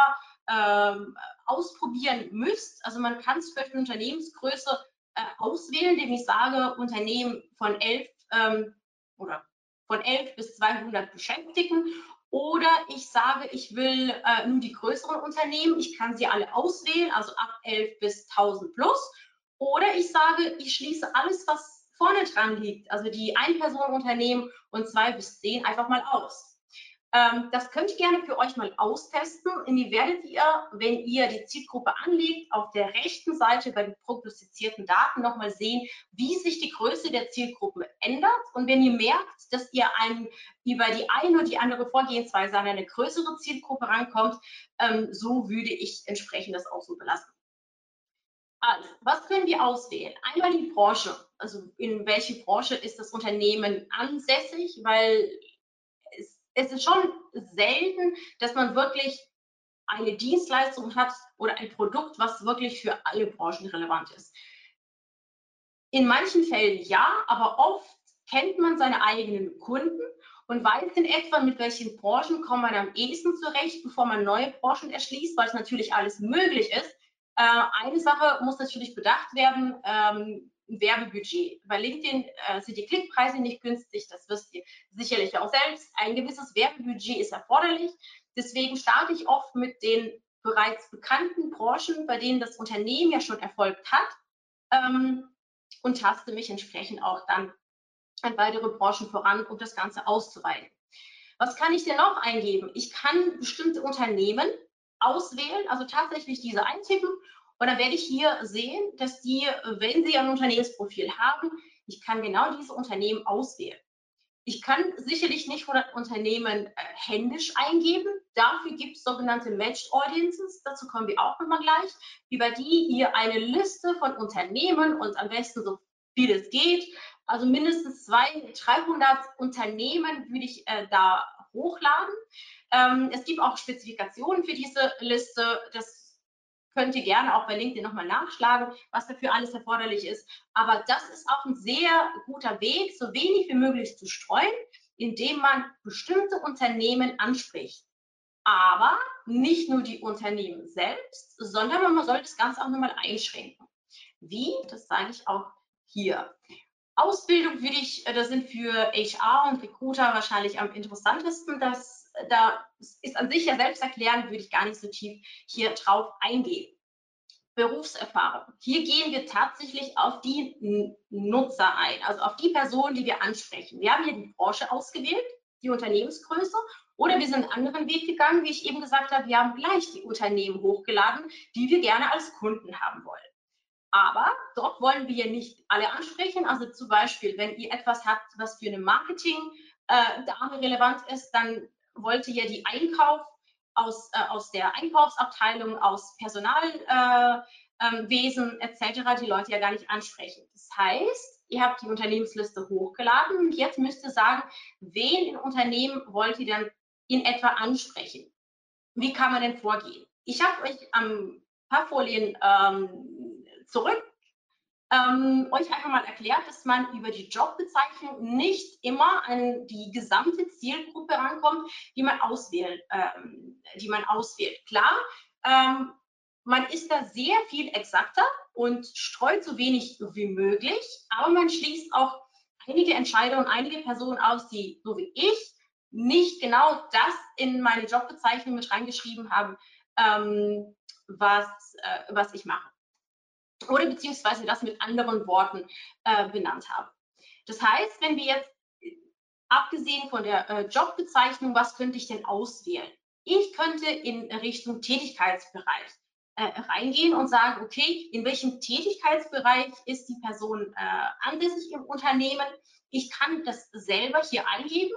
ähm, ausprobieren müsst. Also man kann es für eine Unternehmensgröße äh, auswählen, indem ich sage, Unternehmen von 11 ähm, oder von 11 bis 200 Beschäftigten oder ich sage, ich will äh, nur die größeren Unternehmen. Ich kann sie alle auswählen, also ab 11 bis 1000 plus. Oder ich sage, ich schließe alles, was vorne dran liegt, also die Ein-Personen-Unternehmen und zwei bis zehn einfach mal aus. Ähm, das könnt ihr gerne für euch mal austesten. Und die werdet ihr, wenn ihr die Zielgruppe anlegt, auf der rechten Seite bei den prognostizierten Daten nochmal sehen, wie sich die Größe der Zielgruppe ändert. Und wenn ihr merkt, dass ihr einem über die eine oder die andere Vorgehensweise an eine größere Zielgruppe rankommt, ähm, so würde ich entsprechend das auch so belassen. Also, was können wir auswählen? Einmal die Branche, also in welche Branche ist das Unternehmen ansässig, weil es ist schon selten, dass man wirklich eine Dienstleistung hat oder ein Produkt, was wirklich für alle Branchen relevant ist. In manchen Fällen ja, aber oft kennt man seine eigenen Kunden und weiß in etwa, mit welchen Branchen kommt man am ehesten zurecht, bevor man neue Branchen erschließt, weil es natürlich alles möglich ist. Äh, eine Sache muss natürlich bedacht werden. Ähm, Werbebudget. Bei LinkedIn äh, sind die Klickpreise nicht günstig, das wisst ihr sicherlich auch selbst. Ein gewisses Werbebudget ist erforderlich. Deswegen starte ich oft mit den bereits bekannten Branchen, bei denen das Unternehmen ja schon erfolgt hat ähm, und taste mich entsprechend auch dann an weitere Branchen voran, um das Ganze auszuweiten. Was kann ich denn noch eingeben? Ich kann bestimmte Unternehmen auswählen, also tatsächlich diese eintippen und dann werde ich hier sehen, dass die, wenn sie ein Unternehmensprofil haben, ich kann genau diese Unternehmen auswählen. Ich kann sicherlich nicht 100 Unternehmen äh, händisch eingeben. Dafür gibt es sogenannte Matched Audiences. Dazu kommen wir auch nochmal gleich. Über die ihr eine Liste von Unternehmen und am besten so viel es geht, also mindestens 200, 300 Unternehmen würde ich äh, da hochladen. Ähm, es gibt auch Spezifikationen für diese Liste. Das könnt ihr gerne auch bei LinkedIn nochmal nachschlagen, was dafür alles erforderlich ist. Aber das ist auch ein sehr guter Weg, so wenig wie möglich zu streuen, indem man bestimmte Unternehmen anspricht. Aber nicht nur die Unternehmen selbst, sondern man soll das Ganze auch nochmal einschränken. Wie? Das sage ich auch hier. Ausbildung würde ich, äh, das sind für HR und Recruiter wahrscheinlich am interessantesten. Das da ist an sich ja selbsterklärend, würde ich gar nicht so tief hier drauf eingehen. Berufserfahrung. Hier gehen wir tatsächlich auf die Nutzer ein, also auf die Personen, die wir ansprechen. Wir haben hier die Branche ausgewählt, die Unternehmensgröße, oder wir sind einen anderen Weg gegangen, wie ich eben gesagt habe, wir haben gleich die Unternehmen hochgeladen, die wir gerne als Kunden haben wollen. Aber dort wollen wir nicht alle ansprechen. Also zum Beispiel, wenn ihr etwas habt, was für eine Marketing-Dame äh, relevant ist, dann wollte ja die Einkauf aus, äh, aus der Einkaufsabteilung, aus Personalwesen äh, ähm, etc. die Leute ja gar nicht ansprechen. Das heißt, ihr habt die Unternehmensliste hochgeladen und jetzt müsst ihr sagen, wen in Unternehmen wollt ihr denn in etwa ansprechen? Wie kann man denn vorgehen? Ich habe euch am paar Folien ähm, zurück ähm, euch einfach mal erklärt, dass man über die Jobbezeichnung nicht immer an die gesamte Zielgruppe rankommt, die man auswählt. Ähm, die man auswählt. Klar, ähm, man ist da sehr viel exakter und streut so wenig wie möglich, aber man schließt auch einige Entscheidungen, einige Personen aus, die so wie ich nicht genau das in meine Jobbezeichnung mit reingeschrieben haben, ähm, was, äh, was ich mache oder beziehungsweise das mit anderen Worten äh, benannt habe. Das heißt, wenn wir jetzt abgesehen von der äh, Jobbezeichnung, was könnte ich denn auswählen? Ich könnte in Richtung Tätigkeitsbereich äh, reingehen und sagen, okay, in welchem Tätigkeitsbereich ist die Person äh, ansässig im Unternehmen? Ich kann das selber hier eingeben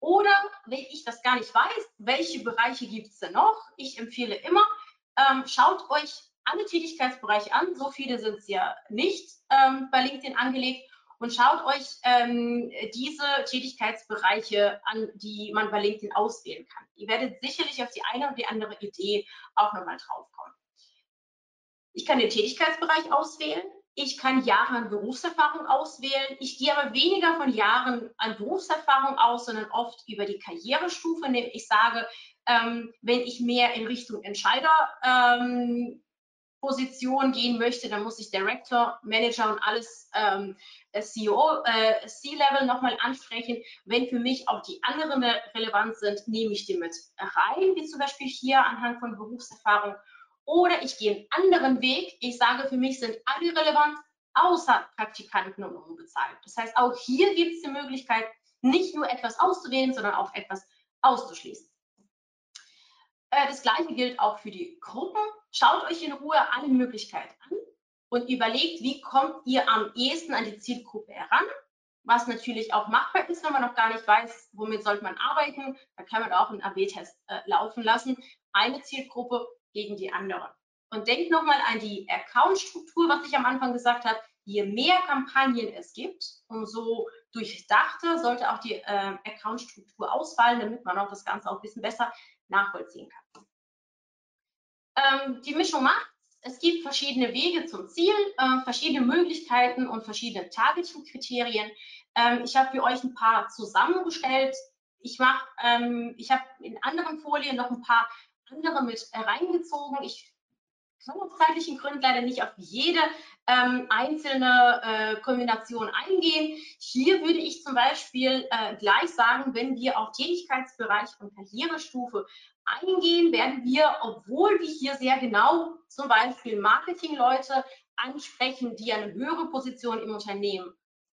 oder wenn ich das gar nicht weiß, welche Bereiche gibt es denn noch? Ich empfehle immer, ähm, schaut euch alle Tätigkeitsbereiche an. So viele sind es ja nicht ähm, bei LinkedIn angelegt. Und schaut euch ähm, diese Tätigkeitsbereiche an, die man bei LinkedIn auswählen kann. Ihr werdet sicherlich auf die eine oder die andere Idee auch nochmal draufkommen. Ich kann den Tätigkeitsbereich auswählen. Ich kann Jahre an Berufserfahrung auswählen. Ich gehe aber weniger von Jahren an Berufserfahrung aus, sondern oft über die Karrierestufe. Ich sage, ähm, wenn ich mehr in Richtung Entscheider ähm, Position gehen möchte, dann muss ich Director, Manager und alles ähm, CEO, äh, C-Level nochmal ansprechen. Wenn für mich auch die anderen relevant sind, nehme ich die mit rein, wie zum Beispiel hier anhand von Berufserfahrung. Oder ich gehe einen anderen Weg. Ich sage, für mich sind alle relevant, außer Praktikanten und unbezahlt. Das heißt, auch hier gibt es die Möglichkeit, nicht nur etwas auszuwählen, sondern auch etwas auszuschließen. Äh, das gleiche gilt auch für die Gruppen. Schaut euch in Ruhe alle Möglichkeiten an und überlegt, wie kommt ihr am ehesten an die Zielgruppe heran, was natürlich auch machbar ist, wenn man noch gar nicht weiß, womit sollte man arbeiten. Da kann man auch einen AB-Test äh, laufen lassen. Eine Zielgruppe gegen die andere. Und denkt nochmal an die Account-Struktur, was ich am Anfang gesagt habe. Je mehr Kampagnen es gibt, umso durchdachter sollte auch die äh, Account-Struktur ausfallen, damit man auch das Ganze auch ein bisschen besser nachvollziehen kann. Ähm, die Mischung macht es gibt verschiedene Wege zum Ziel, äh, verschiedene Möglichkeiten und verschiedene Targeting-Kriterien. Ähm, ich habe für euch ein paar zusammengestellt. Ich ähm, ich habe in anderen Folien noch ein paar andere mit reingezogen. Ich zeitlichen Gründen leider nicht auf jede ähm, einzelne äh, Kombination eingehen. Hier würde ich zum Beispiel äh, gleich sagen, wenn wir auf Tätigkeitsbereich und Karrierestufe eingehen, werden wir, obwohl wir hier sehr genau zum Beispiel Marketingleute ansprechen, die eine höhere Position im Unternehmen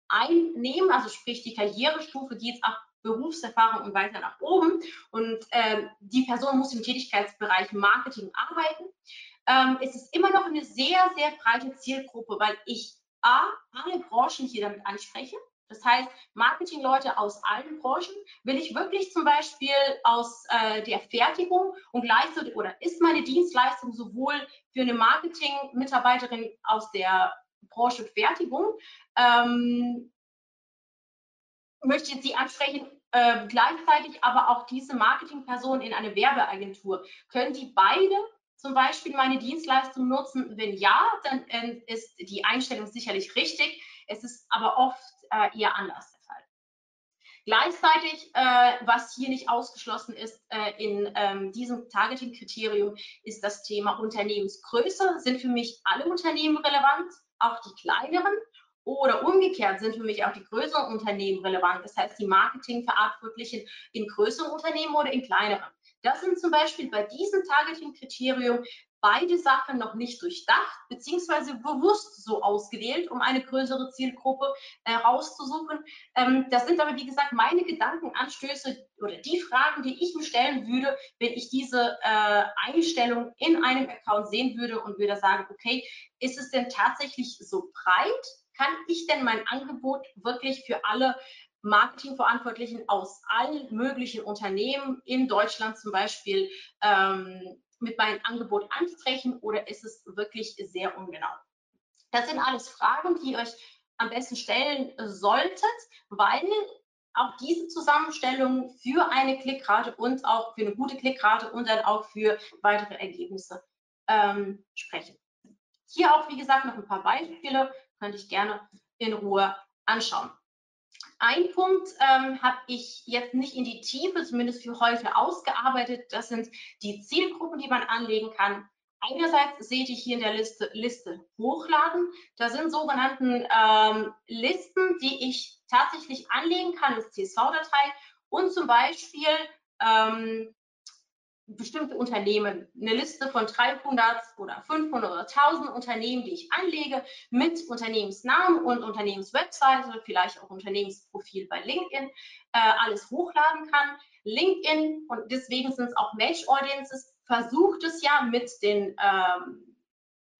einnehmen, also sprich die Karrierestufe geht ab Berufserfahrung und weiter nach oben und äh, die Person muss im Tätigkeitsbereich Marketing arbeiten ähm, ist es immer noch eine sehr, sehr breite Zielgruppe, weil ich A, alle Branchen hier damit anspreche. Das heißt, Marketingleute aus allen Branchen will ich wirklich zum Beispiel aus äh, der Fertigung und leiste oder ist meine Dienstleistung sowohl für eine Marketing-Mitarbeiterin aus der Branche Fertigung, ähm, möchte ich sie ansprechen, äh, gleichzeitig aber auch diese Marketingperson in eine Werbeagentur. Können die beide zum Beispiel meine Dienstleistung nutzen? Wenn ja, dann äh, ist die Einstellung sicherlich richtig. Es ist aber oft äh, eher anders der Fall. Gleichzeitig, äh, was hier nicht ausgeschlossen ist äh, in ähm, diesem Targeting-Kriterium, ist das Thema Unternehmensgröße. Sind für mich alle Unternehmen relevant, auch die kleineren? Oder umgekehrt sind für mich auch die größeren Unternehmen relevant, das heißt die Marketingverantwortlichen in größeren Unternehmen oder in kleineren. Das sind zum Beispiel bei diesem Targeting-Kriterium beide Sachen noch nicht durchdacht beziehungsweise bewusst so ausgewählt, um eine größere Zielgruppe herauszusuchen. Äh, ähm, das sind aber, wie gesagt, meine Gedankenanstöße oder die Fragen, die ich mir stellen würde, wenn ich diese äh, Einstellung in einem Account sehen würde und würde sagen, okay, ist es denn tatsächlich so breit? Kann ich denn mein Angebot wirklich für alle Marketingverantwortlichen aus allen möglichen Unternehmen in Deutschland zum Beispiel ähm, mit meinem Angebot ansprechen oder ist es wirklich sehr ungenau? Das sind alles Fragen, die ihr euch am besten stellen solltet, weil auch diese Zusammenstellung für eine Klickrate und auch für eine gute Klickrate und dann auch für weitere Ergebnisse ähm, sprechen. Hier auch, wie gesagt, noch ein paar Beispiele, könnte ich gerne in Ruhe anschauen. Ein Punkt ähm, habe ich jetzt nicht in die Tiefe, zumindest für heute, ausgearbeitet. Das sind die Zielgruppen, die man anlegen kann. Einerseits seht ihr hier in der Liste Liste hochladen. Da sind sogenannten ähm, Listen, die ich tatsächlich anlegen kann als CSV-Datei und zum Beispiel ähm, bestimmte Unternehmen, eine Liste von 300 oder 500 oder 1000 Unternehmen, die ich anlege, mit Unternehmensnamen und Unternehmenswebseite, vielleicht auch Unternehmensprofil bei LinkedIn, äh, alles hochladen kann. LinkedIn, und deswegen sind es auch Match Audiences, versucht es ja mit den ähm,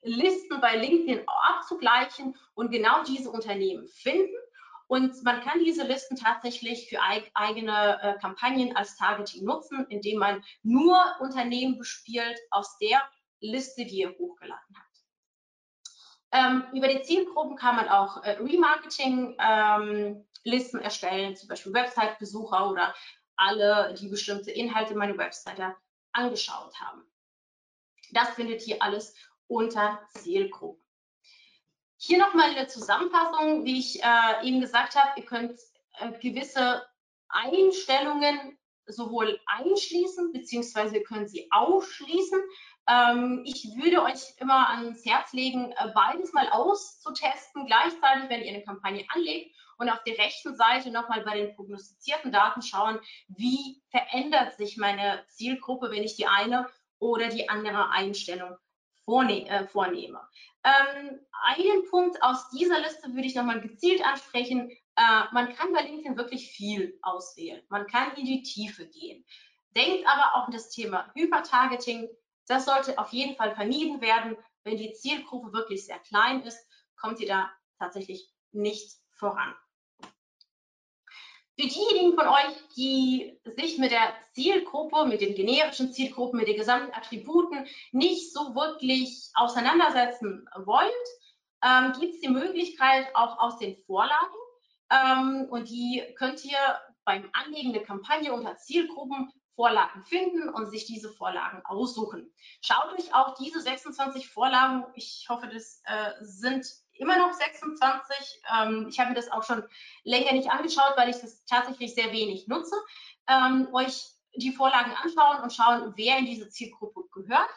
Listen bei LinkedIn abzugleichen und genau diese Unternehmen finden und man kann diese Listen tatsächlich für eigene äh, Kampagnen als Targeting nutzen, indem man nur Unternehmen bespielt aus der Liste, die ihr hochgeladen habt. Ähm, über die Zielgruppen kann man auch äh, Remarketing-Listen ähm, erstellen, zum Beispiel Website-Besucher oder alle, die bestimmte Inhalte meiner Webseite angeschaut haben. Das findet ihr alles unter Zielgruppen. Hier nochmal eine Zusammenfassung, wie ich äh, eben gesagt habe, ihr könnt äh, gewisse Einstellungen sowohl einschließen, beziehungsweise können sie ausschließen. Ähm, ich würde euch immer ans Herz legen, äh, beides mal auszutesten, gleichzeitig, wenn ihr eine Kampagne anlegt und auf der rechten Seite nochmal bei den prognostizierten Daten schauen, wie verändert sich meine Zielgruppe, wenn ich die eine oder die andere Einstellung vorne äh, vornehme. Ähm, einen Punkt aus dieser Liste würde ich nochmal gezielt ansprechen. Äh, man kann bei LinkedIn wirklich viel auswählen. Man kann in die Tiefe gehen. Denkt aber auch an das Thema Hypertargeting. Das sollte auf jeden Fall vermieden werden. Wenn die Zielgruppe wirklich sehr klein ist, kommt ihr da tatsächlich nicht voran. Für diejenigen von euch, die sich mit der Zielgruppe, mit den generischen Zielgruppen, mit den gesamten Attributen nicht so wirklich auseinandersetzen wollt, ähm, gibt es die Möglichkeit auch aus den Vorlagen. Ähm, und die könnt ihr beim Anlegen der Kampagne unter Zielgruppen Vorlagen finden und sich diese Vorlagen aussuchen. Schaut euch auch diese 26 Vorlagen, ich hoffe, das äh, sind immer noch 26. Ähm, ich habe mir das auch schon länger nicht angeschaut, weil ich das tatsächlich sehr wenig nutze. Ähm, euch die Vorlagen anschauen und schauen, wer in diese Zielgruppe gehört.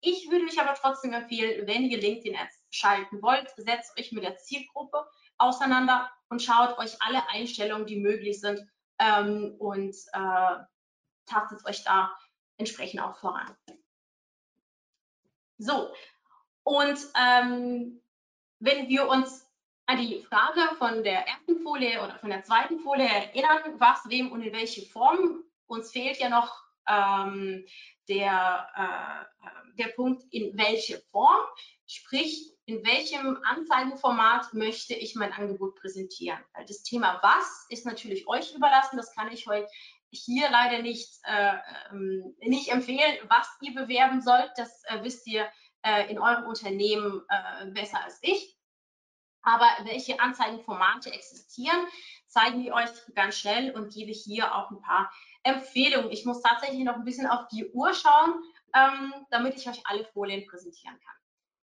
Ich würde euch aber trotzdem empfehlen, wenn ihr LinkedIn-Ads schalten wollt, setzt euch mit der Zielgruppe auseinander und schaut euch alle Einstellungen, die möglich sind ähm, und äh, tastet euch da entsprechend auch voran. So, und ähm, wenn wir uns an die Frage von der ersten Folie oder von der zweiten Folie erinnern, was, wem und in welche Form, uns fehlt ja noch ähm, der, äh, der Punkt, in welche Form, sprich, in welchem Anzeigenformat möchte ich mein Angebot präsentieren. Das Thema was ist natürlich euch überlassen, das kann ich euch hier leider nicht, äh, ähm, nicht empfehlen, was ihr bewerben sollt, das äh, wisst ihr äh, in eurem Unternehmen äh, besser als ich. Aber welche Anzeigenformate existieren, zeigen wir euch ganz schnell und gebe hier auch ein paar Empfehlungen. Ich muss tatsächlich noch ein bisschen auf die Uhr schauen, ähm, damit ich euch alle Folien präsentieren kann.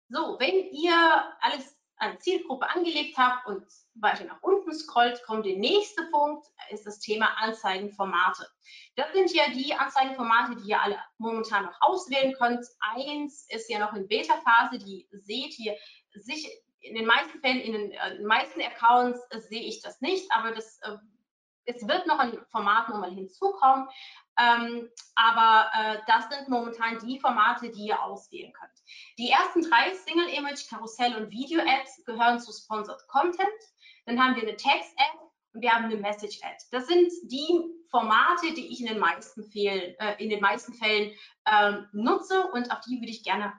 So, wenn ihr alles an Zielgruppe angelegt habt und weiter nach unten scrollt, kommt der nächste Punkt, ist das Thema Anzeigenformate. Das sind ja die Anzeigenformate, die ihr alle momentan noch auswählen könnt. Eins ist ja noch in Beta-Phase, die seht ihr sich in den meisten Fällen, in den, äh, meisten Accounts äh, sehe ich das nicht, aber das, äh, es wird noch ein Format nochmal hinzukommen. Ähm, aber äh, das sind momentan die Formate, die ihr auswählen könnt. Die ersten drei Single Image, Karussell und Video Ads gehören zu Sponsored Content. Dann haben wir eine Text Ad und wir haben eine Message Ad. Das sind die Formate, die ich in den meisten Fällen, äh, in den meisten Fällen ähm, nutze und auf die würde ich gerne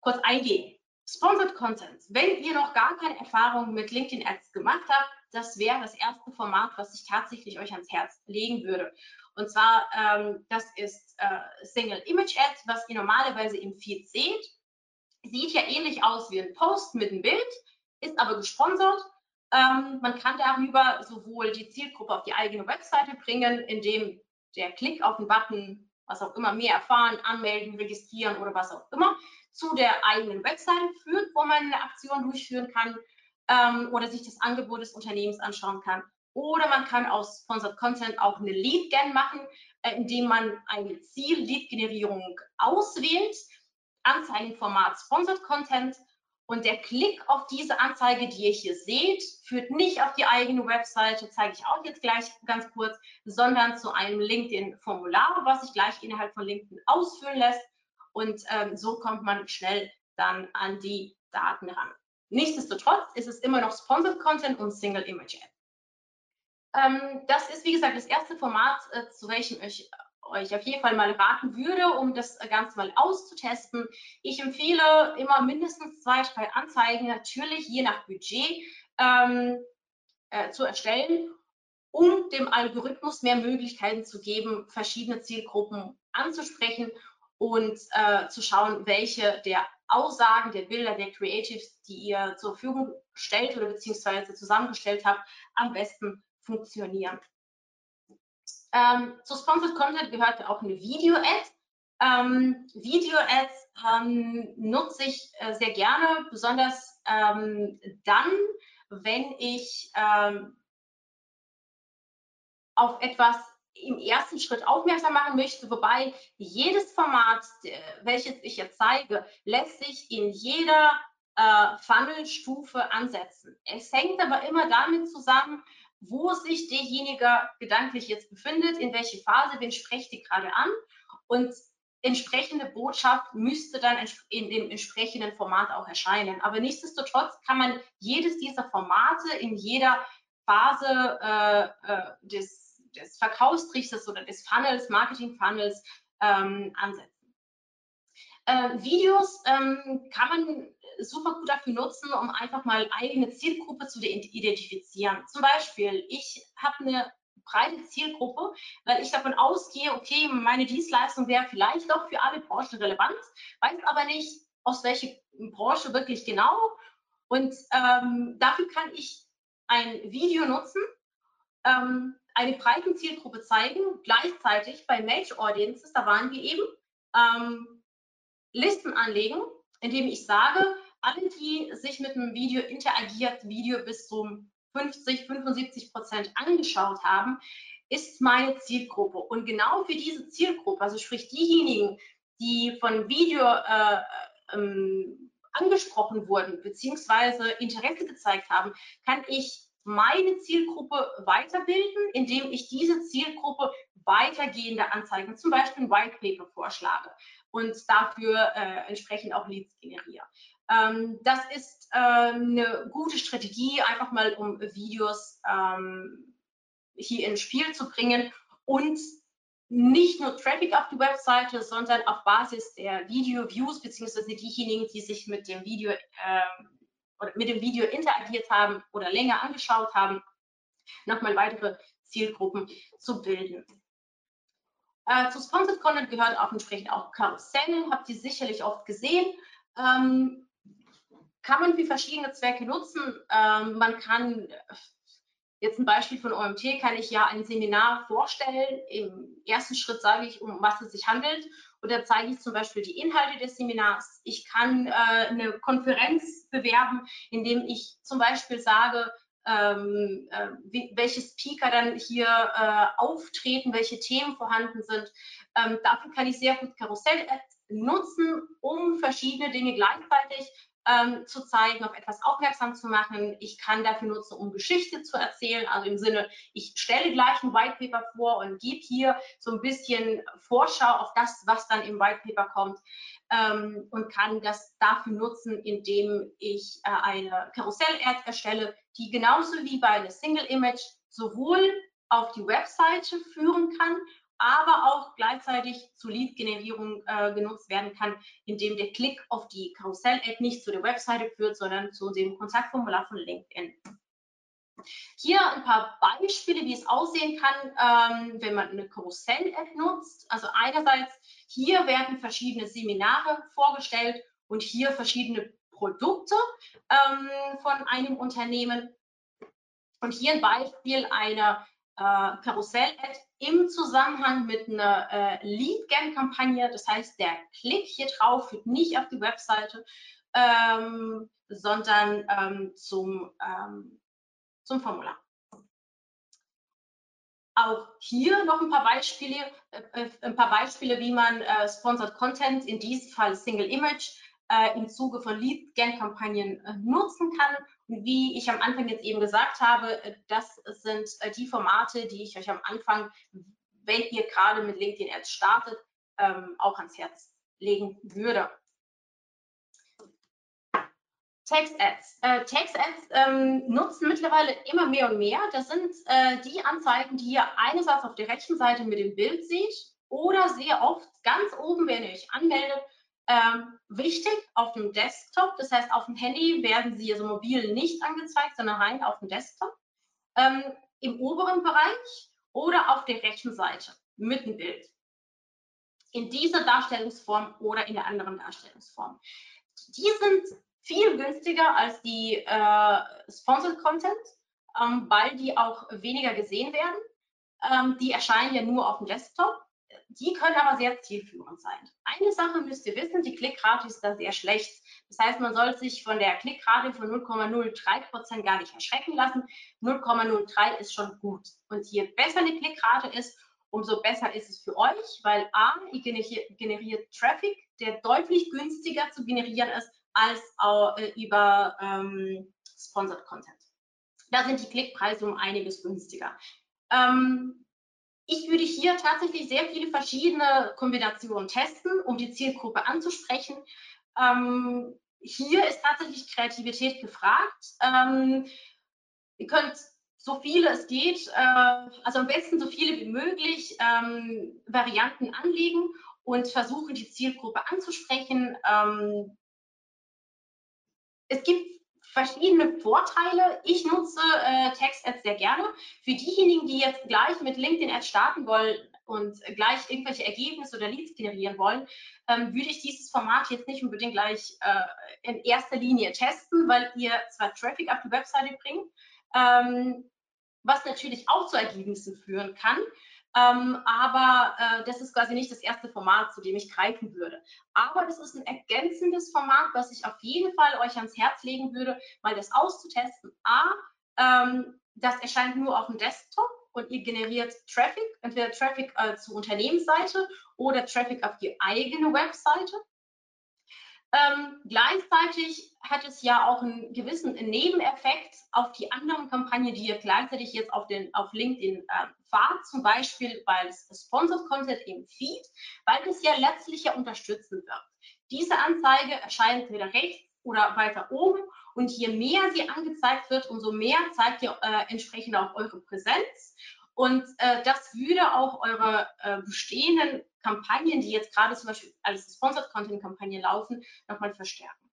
kurz eingehen. Sponsored Content. Wenn ihr noch gar keine Erfahrung mit LinkedIn Ads gemacht habt, das wäre das erste Format, was ich tatsächlich euch ans Herz legen würde. Und zwar, ähm, das ist äh, Single Image Ad, was ihr normalerweise im Feed seht. Sieht ja ähnlich aus wie ein Post mit einem Bild, ist aber gesponsert. Ähm, man kann darüber sowohl die Zielgruppe auf die eigene Webseite bringen, indem der Klick auf den Button, was auch immer, mehr erfahren, anmelden, registrieren oder was auch immer, zu der eigenen Webseite führt, wo man eine Aktion durchführen kann ähm, oder sich das Angebot des Unternehmens anschauen kann. Oder man kann aus Sponsored Content auch eine Lead-Gen machen, äh, indem man eine Ziel-Lead-Generierung auswählt, Anzeigenformat Sponsored Content und der Klick auf diese Anzeige, die ihr hier seht, führt nicht auf die eigene Webseite, zeige ich auch jetzt gleich ganz kurz, sondern zu einem LinkedIn-Formular, was sich gleich innerhalb von LinkedIn ausfüllen lässt. Und ähm, so kommt man schnell dann an die Daten ran. Nichtsdestotrotz ist es immer noch Sponsored Content und Single Image Ad. Ähm, das ist, wie gesagt, das erste Format, äh, zu welchem ich euch auf jeden Fall mal raten würde, um das Ganze mal auszutesten. Ich empfehle immer mindestens zwei, drei Anzeigen, natürlich je nach Budget ähm, äh, zu erstellen, um dem Algorithmus mehr Möglichkeiten zu geben, verschiedene Zielgruppen anzusprechen und äh, zu schauen, welche der Aussagen, der Bilder, der Creatives, die ihr zur Verfügung stellt oder beziehungsweise zusammengestellt habt, am besten funktionieren. Ähm, zu Sponsored Content gehört auch eine Video-Ad. Ähm, Video-Ads ähm, nutze ich äh, sehr gerne, besonders ähm, dann, wenn ich ähm, auf etwas im ersten Schritt aufmerksam machen möchte, wobei jedes Format, welches ich jetzt zeige, lässt sich in jeder äh, Funnel-Stufe ansetzen. Es hängt aber immer damit zusammen, wo sich derjenige gedanklich jetzt befindet, in welche Phase, wen sprecht die gerade an und entsprechende Botschaft müsste dann in dem entsprechenden Format auch erscheinen. Aber nichtsdestotrotz kann man jedes dieser Formate in jeder Phase äh, äh, des, des Verkaufstrichters oder des Funnels, Marketing-Funnels ähm, ansetzen. Äh, Videos ähm, kann man super gut dafür nutzen, um einfach mal eigene Zielgruppe zu identifizieren. Zum Beispiel, ich habe eine breite Zielgruppe, weil ich davon ausgehe, okay, meine Dienstleistung wäre vielleicht doch für alle Branchen relevant, weiß aber nicht, aus welcher Branche wirklich genau. Und ähm, dafür kann ich ein Video nutzen, ähm, eine breite Zielgruppe zeigen, gleichzeitig bei Match Audiences, da waren wir eben, ähm, Listen anlegen, indem ich sage, alle, die sich mit einem Video interagiert, Video bis zum 50, 75 Prozent angeschaut haben, ist meine Zielgruppe. Und genau für diese Zielgruppe, also sprich diejenigen, die von Video äh, ähm, angesprochen wurden, beziehungsweise Interesse gezeigt haben, kann ich meine Zielgruppe weiterbilden, indem ich diese Zielgruppe weitergehende Anzeigen, zum Beispiel ein White Paper vorschlage und dafür äh, entsprechend auch Leads generiere. Ähm, das ist äh, eine gute Strategie, einfach mal um Videos ähm, hier ins Spiel zu bringen und nicht nur Traffic auf die Webseite, sondern auf Basis der Video-Views beziehungsweise diejenigen, die sich mit dem Video äh, oder mit dem Video interagiert haben oder länger angeschaut haben, nochmal weitere Zielgruppen zu bilden. Äh, zu Sponsored Content gehört auch entsprechend auch Karussell, habt ihr sicherlich oft gesehen. Ähm, kann man für verschiedene Zwecke nutzen. Ähm, man kann, jetzt ein Beispiel von OMT, kann ich ja ein Seminar vorstellen. Im ersten Schritt sage ich, um was es sich handelt. Oder zeige ich zum Beispiel die Inhalte des Seminars. Ich kann äh, eine Konferenz bewerben, indem ich zum Beispiel sage, ähm, äh, welche Speaker dann hier äh, auftreten, welche Themen vorhanden sind. Ähm, dafür kann ich sehr gut Karussell-Ads nutzen, um verschiedene Dinge gleichzeitig ähm, zu zeigen, auf etwas aufmerksam zu machen. Ich kann dafür nutzen, um Geschichte zu erzählen, also im Sinne, ich stelle gleich ein White Paper vor und gebe hier so ein bisschen Vorschau auf das, was dann im White Paper kommt ähm, und kann das dafür nutzen, indem ich äh, eine Karussell-Ad erstelle, die genauso wie bei einer Single Image sowohl auf die Webseite führen kann, aber auch gleichzeitig zur Lead-Generierung äh, genutzt werden kann, indem der Klick auf die Karussell-Ad nicht zu der Webseite führt, sondern zu dem Kontaktformular von LinkedIn. Hier ein paar Beispiele, wie es aussehen kann, ähm, wenn man eine Karussell-Ad nutzt. Also einerseits, hier werden verschiedene Seminare vorgestellt und hier verschiedene Produkte ähm, von einem Unternehmen. Und hier ein Beispiel einer äh, Karussell-Ad im Zusammenhang mit einer äh, Lead-Gen-Kampagne. Das heißt, der Klick hier drauf führt nicht auf die Webseite, ähm, sondern ähm, zum, ähm, zum Formular. Auch hier noch ein paar Beispiele, äh, äh ein paar Beispiele, wie man äh, Sponsored Content, in diesem Fall Single Image, äh, im Zuge von Lead-Gen-Kampagnen äh, nutzen kann. Und wie ich am Anfang jetzt eben gesagt habe, äh, das sind äh, die Formate, die ich euch am Anfang, wenn ihr gerade mit LinkedIn Ads startet, ähm, auch ans Herz legen würde. Text-Ads. Äh, Text-Ads ähm, nutzen mittlerweile immer mehr und mehr. Das sind äh, die Anzeigen, die ihr einerseits auf der rechten Seite mit dem Bild seht oder sehr oft ganz oben, wenn ihr euch anmeldet, ähm, wichtig auf dem Desktop, das heißt auf dem Handy werden sie also mobil nicht angezeigt, sondern rein auf dem Desktop. Ähm, Im oberen Bereich oder auf der rechten Seite mit dem Bild. In dieser Darstellungsform oder in der anderen Darstellungsform. Die sind viel günstiger als die äh, Sponsored Content, ähm, weil die auch weniger gesehen werden. Ähm, die erscheinen ja nur auf dem Desktop die können aber sehr zielführend sein. Eine Sache müsst ihr wissen, die Klickrate ist da sehr schlecht. Das heißt, man soll sich von der Klickrate von 0,03 Prozent gar nicht erschrecken lassen. 0,03 ist schon gut. Und je besser eine Klickrate ist, umso besser ist es für euch, weil A, ihr generiert Traffic, der deutlich günstiger zu generieren ist als auch, äh, über ähm, Sponsored Content. Da sind die Klickpreise um einiges günstiger. Ähm, ich würde hier tatsächlich sehr viele verschiedene Kombinationen testen, um die Zielgruppe anzusprechen. Ähm, hier ist tatsächlich Kreativität gefragt. Ähm, ihr könnt so viele es geht, äh, also am besten so viele wie möglich ähm, Varianten anlegen und versuchen, die Zielgruppe anzusprechen. Ähm, es gibt verschiedene Vorteile. Ich nutze äh, Text-Ads sehr gerne. Für diejenigen, die jetzt gleich mit LinkedIn-Ads starten wollen und gleich irgendwelche Ergebnisse oder Leads generieren wollen, ähm, würde ich dieses Format jetzt nicht unbedingt gleich äh, in erster Linie testen, weil ihr zwar Traffic auf die Webseite bringt, ähm, was natürlich auch zu Ergebnissen führen kann. Ähm, aber äh, das ist quasi nicht das erste Format, zu dem ich greifen würde. Aber das ist ein ergänzendes Format, was ich auf jeden Fall euch ans Herz legen würde, mal das auszutesten. A, ähm, das erscheint nur auf dem Desktop und ihr generiert Traffic, entweder Traffic äh, zur Unternehmensseite oder Traffic auf die eigene Webseite. Ähm, gleichzeitig hat es ja auch einen gewissen Nebeneffekt auf die anderen Kampagnen, die ihr gleichzeitig jetzt auf, den, auf LinkedIn äh, fahrt, zum Beispiel bei Sponsored Content im Feed, weil das ja letztlich ja unterstützen wird. Diese Anzeige erscheint wieder rechts oder weiter oben. Und je mehr sie angezeigt wird, umso mehr zeigt ihr äh, entsprechend auch eure Präsenz und äh, das würde auch eure äh, bestehenden Kampagnen, die jetzt gerade zum Beispiel als Sponsored Content Kampagne laufen, nochmal verstärken.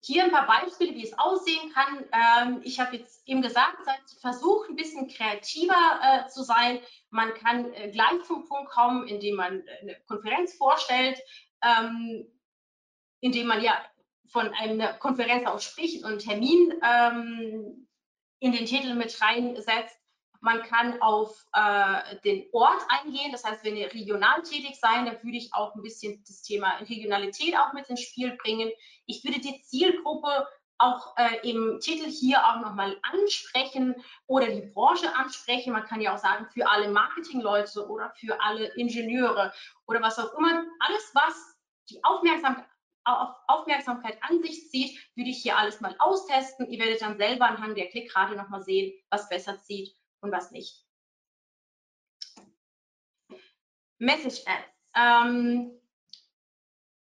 Hier ein paar Beispiele, wie es aussehen kann. Ähm, ich habe jetzt eben gesagt, versucht ein bisschen kreativer äh, zu sein. Man kann äh, gleich zum Punkt kommen, indem man eine Konferenz vorstellt, ähm, indem man ja von einer Konferenz aus spricht und einen Termin ähm, in den Titel mit reinsetzt. Man kann auf äh, den Ort eingehen, das heißt, wenn ihr regional tätig seid, dann würde ich auch ein bisschen das Thema Regionalität auch mit ins Spiel bringen. Ich würde die Zielgruppe auch äh, im Titel hier auch nochmal ansprechen oder die Branche ansprechen. Man kann ja auch sagen, für alle Marketingleute oder für alle Ingenieure oder was auch immer. Alles, was die Aufmerksamkeit auf Aufmerksamkeit an sich zieht, würde ich hier alles mal austesten. Ihr werdet dann selber anhand der Klickrate nochmal sehen, was besser zieht und was nicht. Message Ads. Ähm,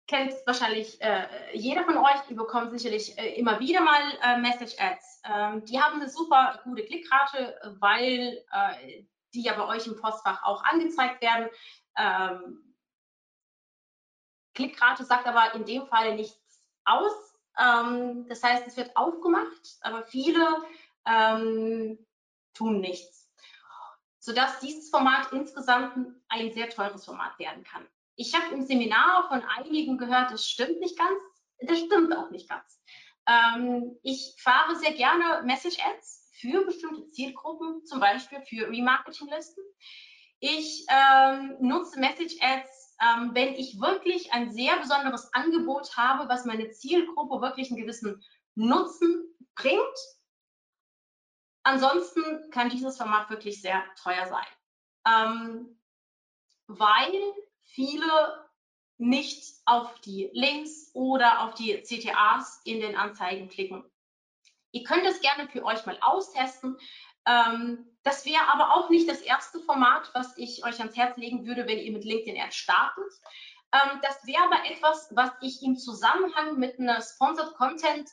kennt wahrscheinlich äh, jeder von euch. Ihr bekommt sicherlich äh, immer wieder mal äh, Message Ads. Ähm, die haben eine super gute Klickrate, weil äh, die ja bei euch im Postfach auch angezeigt werden. Ähm, Klickrate sagt aber in dem Fall nichts aus. Ähm, das heißt, es wird aufgemacht, aber viele ähm, tun nichts. Sodass dieses Format insgesamt ein sehr teures Format werden kann. Ich habe im Seminar von einigen gehört, das stimmt nicht ganz. Das stimmt auch nicht ganz. Ähm, ich fahre sehr gerne Message Ads für bestimmte Zielgruppen, zum Beispiel für Remarketing-Listen. Ich ähm, nutze Message Ads ähm, wenn ich wirklich ein sehr besonderes Angebot habe, was meine Zielgruppe wirklich einen gewissen Nutzen bringt. Ansonsten kann dieses Format wirklich sehr teuer sein, ähm, weil viele nicht auf die Links oder auf die CTAs in den Anzeigen klicken. Ihr könnt es gerne für euch mal austesten. Ähm, das wäre aber auch nicht das erste Format, was ich euch ans Herz legen würde, wenn ihr mit LinkedIn Ads startet. Ähm, das wäre aber etwas, was ich im Zusammenhang mit einer Sponsored Content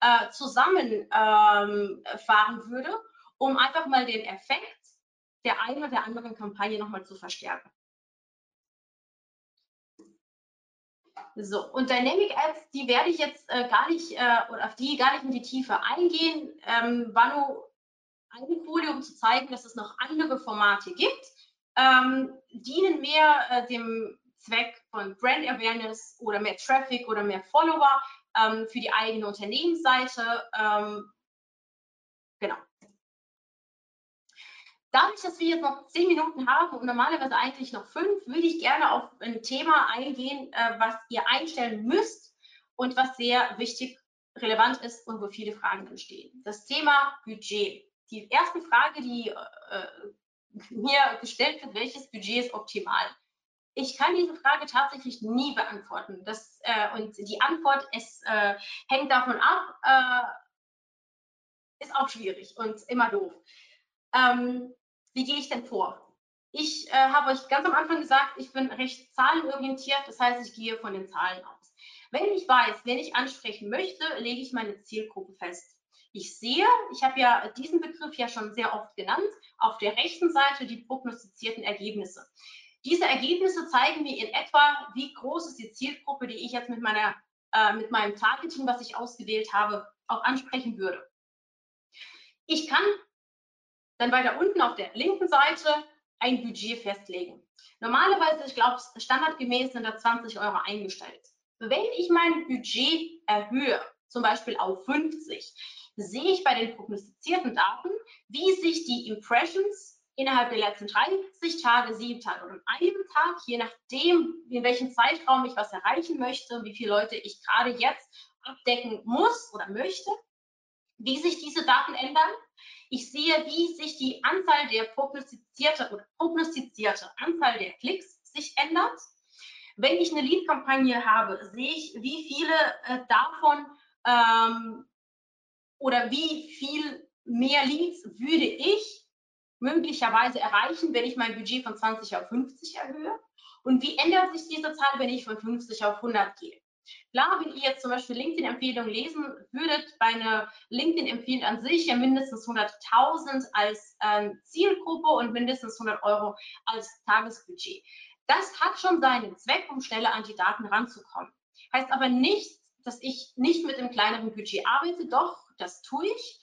äh, zusammenfahren ähm, würde, um einfach mal den Effekt der einen oder der anderen Kampagne nochmal zu verstärken. So, und Dynamic Ads, die werde ich jetzt äh, gar nicht, äh, oder auf die gar nicht in die Tiefe eingehen. Ähm, Vanu eine Folie, um zu zeigen, dass es noch andere Formate gibt, ähm, dienen mehr äh, dem Zweck von Brand Awareness oder mehr Traffic oder mehr Follower ähm, für die eigene Unternehmensseite. Ähm, genau. Dadurch, dass wir jetzt noch zehn Minuten haben und normalerweise eigentlich noch fünf, würde ich gerne auf ein Thema eingehen, äh, was ihr einstellen müsst und was sehr wichtig, relevant ist und wo viele Fragen entstehen. Das Thema Budget. Die erste Frage, die äh, mir gestellt wird, welches Budget ist optimal? Ich kann diese Frage tatsächlich nie beantworten. Das, äh, und die Antwort ist, äh, hängt davon ab, äh, ist auch schwierig und immer doof. Ähm, wie gehe ich denn vor? Ich äh, habe euch ganz am Anfang gesagt, ich bin recht zahlenorientiert, das heißt, ich gehe von den Zahlen aus. Wenn ich weiß, wen ich ansprechen möchte, lege ich meine Zielgruppe fest. Ich sehe, ich habe ja diesen Begriff ja schon sehr oft genannt, auf der rechten Seite die prognostizierten Ergebnisse. Diese Ergebnisse zeigen mir in etwa, wie groß ist die Zielgruppe, die ich jetzt mit, meiner, äh, mit meinem Targeting, was ich ausgewählt habe, auch ansprechen würde. Ich kann dann weiter unten auf der linken Seite ein Budget festlegen. Normalerweise, ich glaube, standardgemäß sind da 20 Euro eingestellt. Wenn ich mein Budget erhöhe, zum Beispiel auf 50, sehe ich bei den prognostizierten Daten, wie sich die Impressions innerhalb der letzten 30 Tage, 7 Tage oder einem Tag, je nachdem, in welchem Zeitraum ich was erreichen möchte, wie viele Leute ich gerade jetzt abdecken muss oder möchte, wie sich diese Daten ändern ich sehe, wie sich die Anzahl der prognostizierte oder prognostizierte Anzahl der Klicks sich ändert. Wenn ich eine Lead-Kampagne habe, sehe ich, wie viele äh, davon ähm, oder wie viel mehr Leads würde ich möglicherweise erreichen, wenn ich mein Budget von 20 auf 50 erhöhe? Und wie ändert sich diese Zahl, wenn ich von 50 auf 100 gehe? Klar, wenn ihr jetzt zum Beispiel LinkedIn-Empfehlungen lesen würdet, bei einer LinkedIn-Empfehlung an sich ja mindestens 100.000 als ähm, Zielgruppe und mindestens 100 Euro als Tagesbudget. Das hat schon seinen Zweck, um schneller an die Daten ranzukommen. Heißt aber nicht, dass ich nicht mit dem kleineren Budget arbeite. Doch, das tue ich.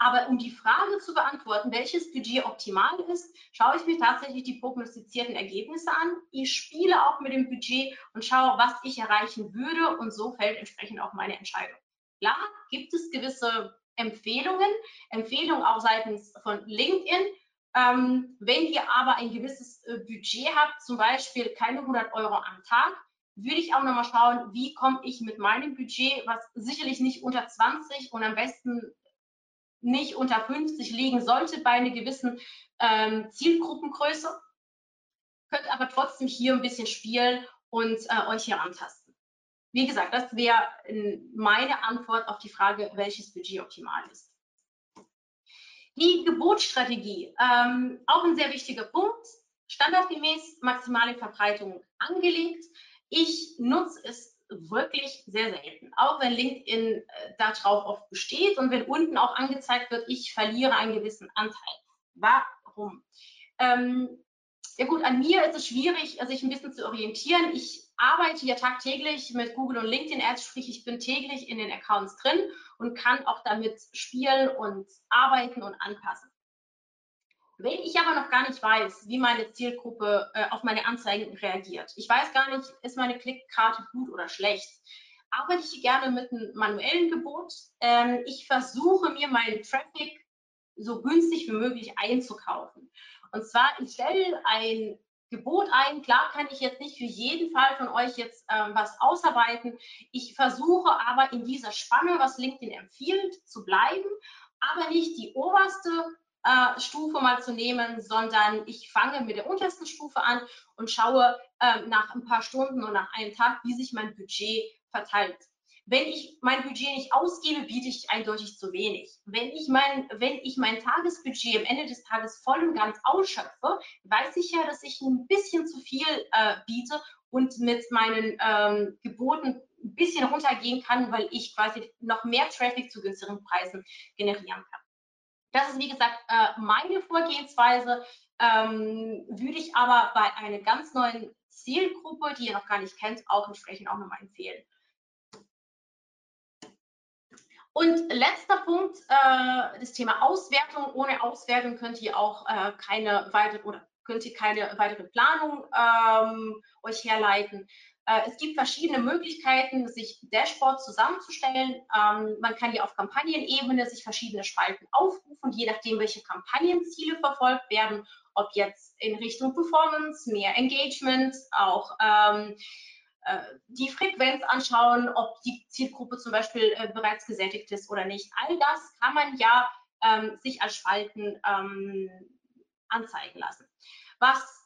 Aber um die Frage zu beantworten, welches Budget optimal ist, schaue ich mir tatsächlich die prognostizierten Ergebnisse an. Ich spiele auch mit dem Budget und schaue, was ich erreichen würde und so fällt entsprechend auch meine Entscheidung. Klar gibt es gewisse Empfehlungen, Empfehlungen auch seitens von LinkedIn. Ähm, wenn ihr aber ein gewisses äh, Budget habt, zum Beispiel keine 100 Euro am Tag, würde ich auch nochmal schauen, wie komme ich mit meinem Budget, was sicherlich nicht unter 20 und am besten nicht unter 50 liegen sollte bei einer gewissen ähm, Zielgruppengröße. Könnt aber trotzdem hier ein bisschen spielen und äh, euch hier antasten. Wie gesagt, das wäre meine Antwort auf die Frage, welches Budget optimal ist. Die Gebotsstrategie, ähm, auch ein sehr wichtiger Punkt. Standardgemäß maximale Verbreitung angelegt. Ich nutze es wirklich sehr selten. Auch wenn LinkedIn äh, darauf oft besteht und wenn unten auch angezeigt wird, ich verliere einen gewissen Anteil. Warum? Ähm, ja gut, an mir ist es schwierig, sich ein bisschen zu orientieren. Ich arbeite ja tagtäglich mit Google und LinkedIn Ads, sprich ich bin täglich in den Accounts drin und kann auch damit spielen und arbeiten und anpassen. Wenn ich aber noch gar nicht weiß, wie meine Zielgruppe äh, auf meine Anzeigen reagiert, ich weiß gar nicht, ist meine Klickkarte gut oder schlecht, arbeite ich gerne mit einem manuellen Gebot. Ähm, ich versuche mir meinen Traffic so günstig wie möglich einzukaufen. Und zwar, ich stelle ein Gebot ein. Klar kann ich jetzt nicht für jeden Fall von euch jetzt ähm, was ausarbeiten. Ich versuche aber in dieser Spanne, was LinkedIn empfiehlt, zu bleiben, aber nicht die oberste äh, Stufe mal zu nehmen, sondern ich fange mit der untersten Stufe an und schaue äh, nach ein paar Stunden und nach einem Tag, wie sich mein Budget verteilt. Wenn ich mein Budget nicht ausgebe, biete ich eindeutig zu wenig. Wenn ich mein, wenn ich mein Tagesbudget am Ende des Tages voll und ganz ausschöpfe, weiß ich ja, dass ich ein bisschen zu viel äh, biete und mit meinen ähm, Geboten ein bisschen runtergehen kann, weil ich quasi noch mehr Traffic zu günstigeren Preisen generieren kann. Das ist, wie gesagt, äh, meine Vorgehensweise. Ähm, würde ich aber bei einer ganz neuen Zielgruppe, die ihr noch gar nicht kennt, auch entsprechend auch nochmal empfehlen. Und letzter Punkt, äh, das Thema Auswertung. Ohne Auswertung könnt ihr auch äh, keine weitere oder könnt ihr keine weitere Planung ähm, euch herleiten. Äh, es gibt verschiedene Möglichkeiten, sich Dashboards zusammenzustellen. Ähm, man kann hier auf Kampagnenebene sich verschiedene Spalten aufrufen, je nachdem, welche Kampagnenziele verfolgt werden, ob jetzt in Richtung Performance, mehr Engagement, auch ähm, äh, die Frequenz anschauen, ob die Zielgruppe zum Beispiel äh, bereits gesättigt ist oder nicht. All das kann man ja ähm, sich als Spalten anzeigen lassen. Was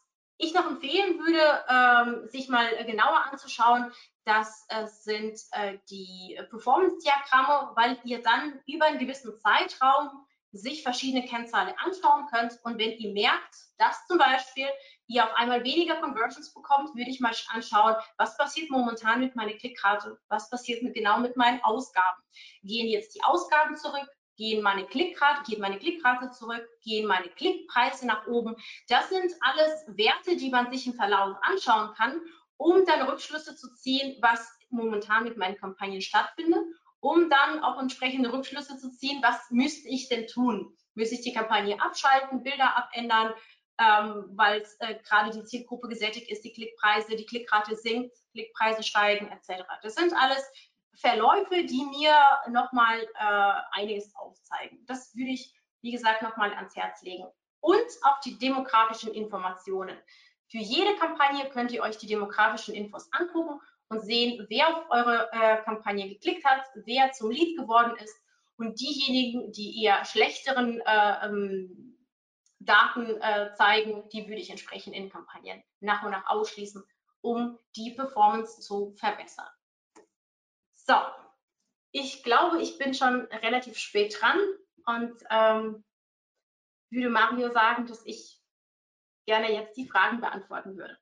ich noch empfehlen würde, ähm, sich mal genauer anzuschauen, das äh, sind äh, die Performance-Diagramme, weil ihr dann über einen gewissen Zeitraum sich verschiedene Kennzahlen anschauen könnt. Und wenn ihr merkt, dass zum Beispiel ihr auf einmal weniger Conversions bekommt, würde ich mal anschauen, was passiert momentan mit meiner Klickrate, was passiert mit, genau mit meinen Ausgaben. Gehen jetzt die Ausgaben zurück, gehen meine Klickrate, geht meine Klickrate zurück, gehen meine Klickpreise nach oben. Das sind alles Werte, die man sich im Verlauf anschauen kann, um dann Rückschlüsse zu ziehen, was momentan mit meinen Kampagnen stattfindet, um dann auch entsprechende Rückschlüsse zu ziehen, was müsste ich denn tun? Müsste ich die Kampagne abschalten, Bilder abändern, ähm, weil äh, gerade die Zielgruppe gesättigt ist, die Klickpreise, die Klickrate sinkt, Klickpreise steigen etc. Das sind alles Verläufe, die mir nochmal äh, einiges aufzeigen. Das würde ich, wie gesagt, nochmal ans Herz legen. Und auch die demografischen Informationen. Für jede Kampagne könnt ihr euch die demografischen Infos angucken und sehen, wer auf eure äh, Kampagne geklickt hat, wer zum Lead geworden ist und diejenigen, die eher schlechteren äh, ähm, Daten äh, zeigen, die würde ich entsprechend in Kampagnen nach und nach ausschließen, um die Performance zu verbessern. So, ich glaube, ich bin schon relativ spät dran und ähm, würde Mario sagen, dass ich gerne jetzt die Fragen beantworten würde.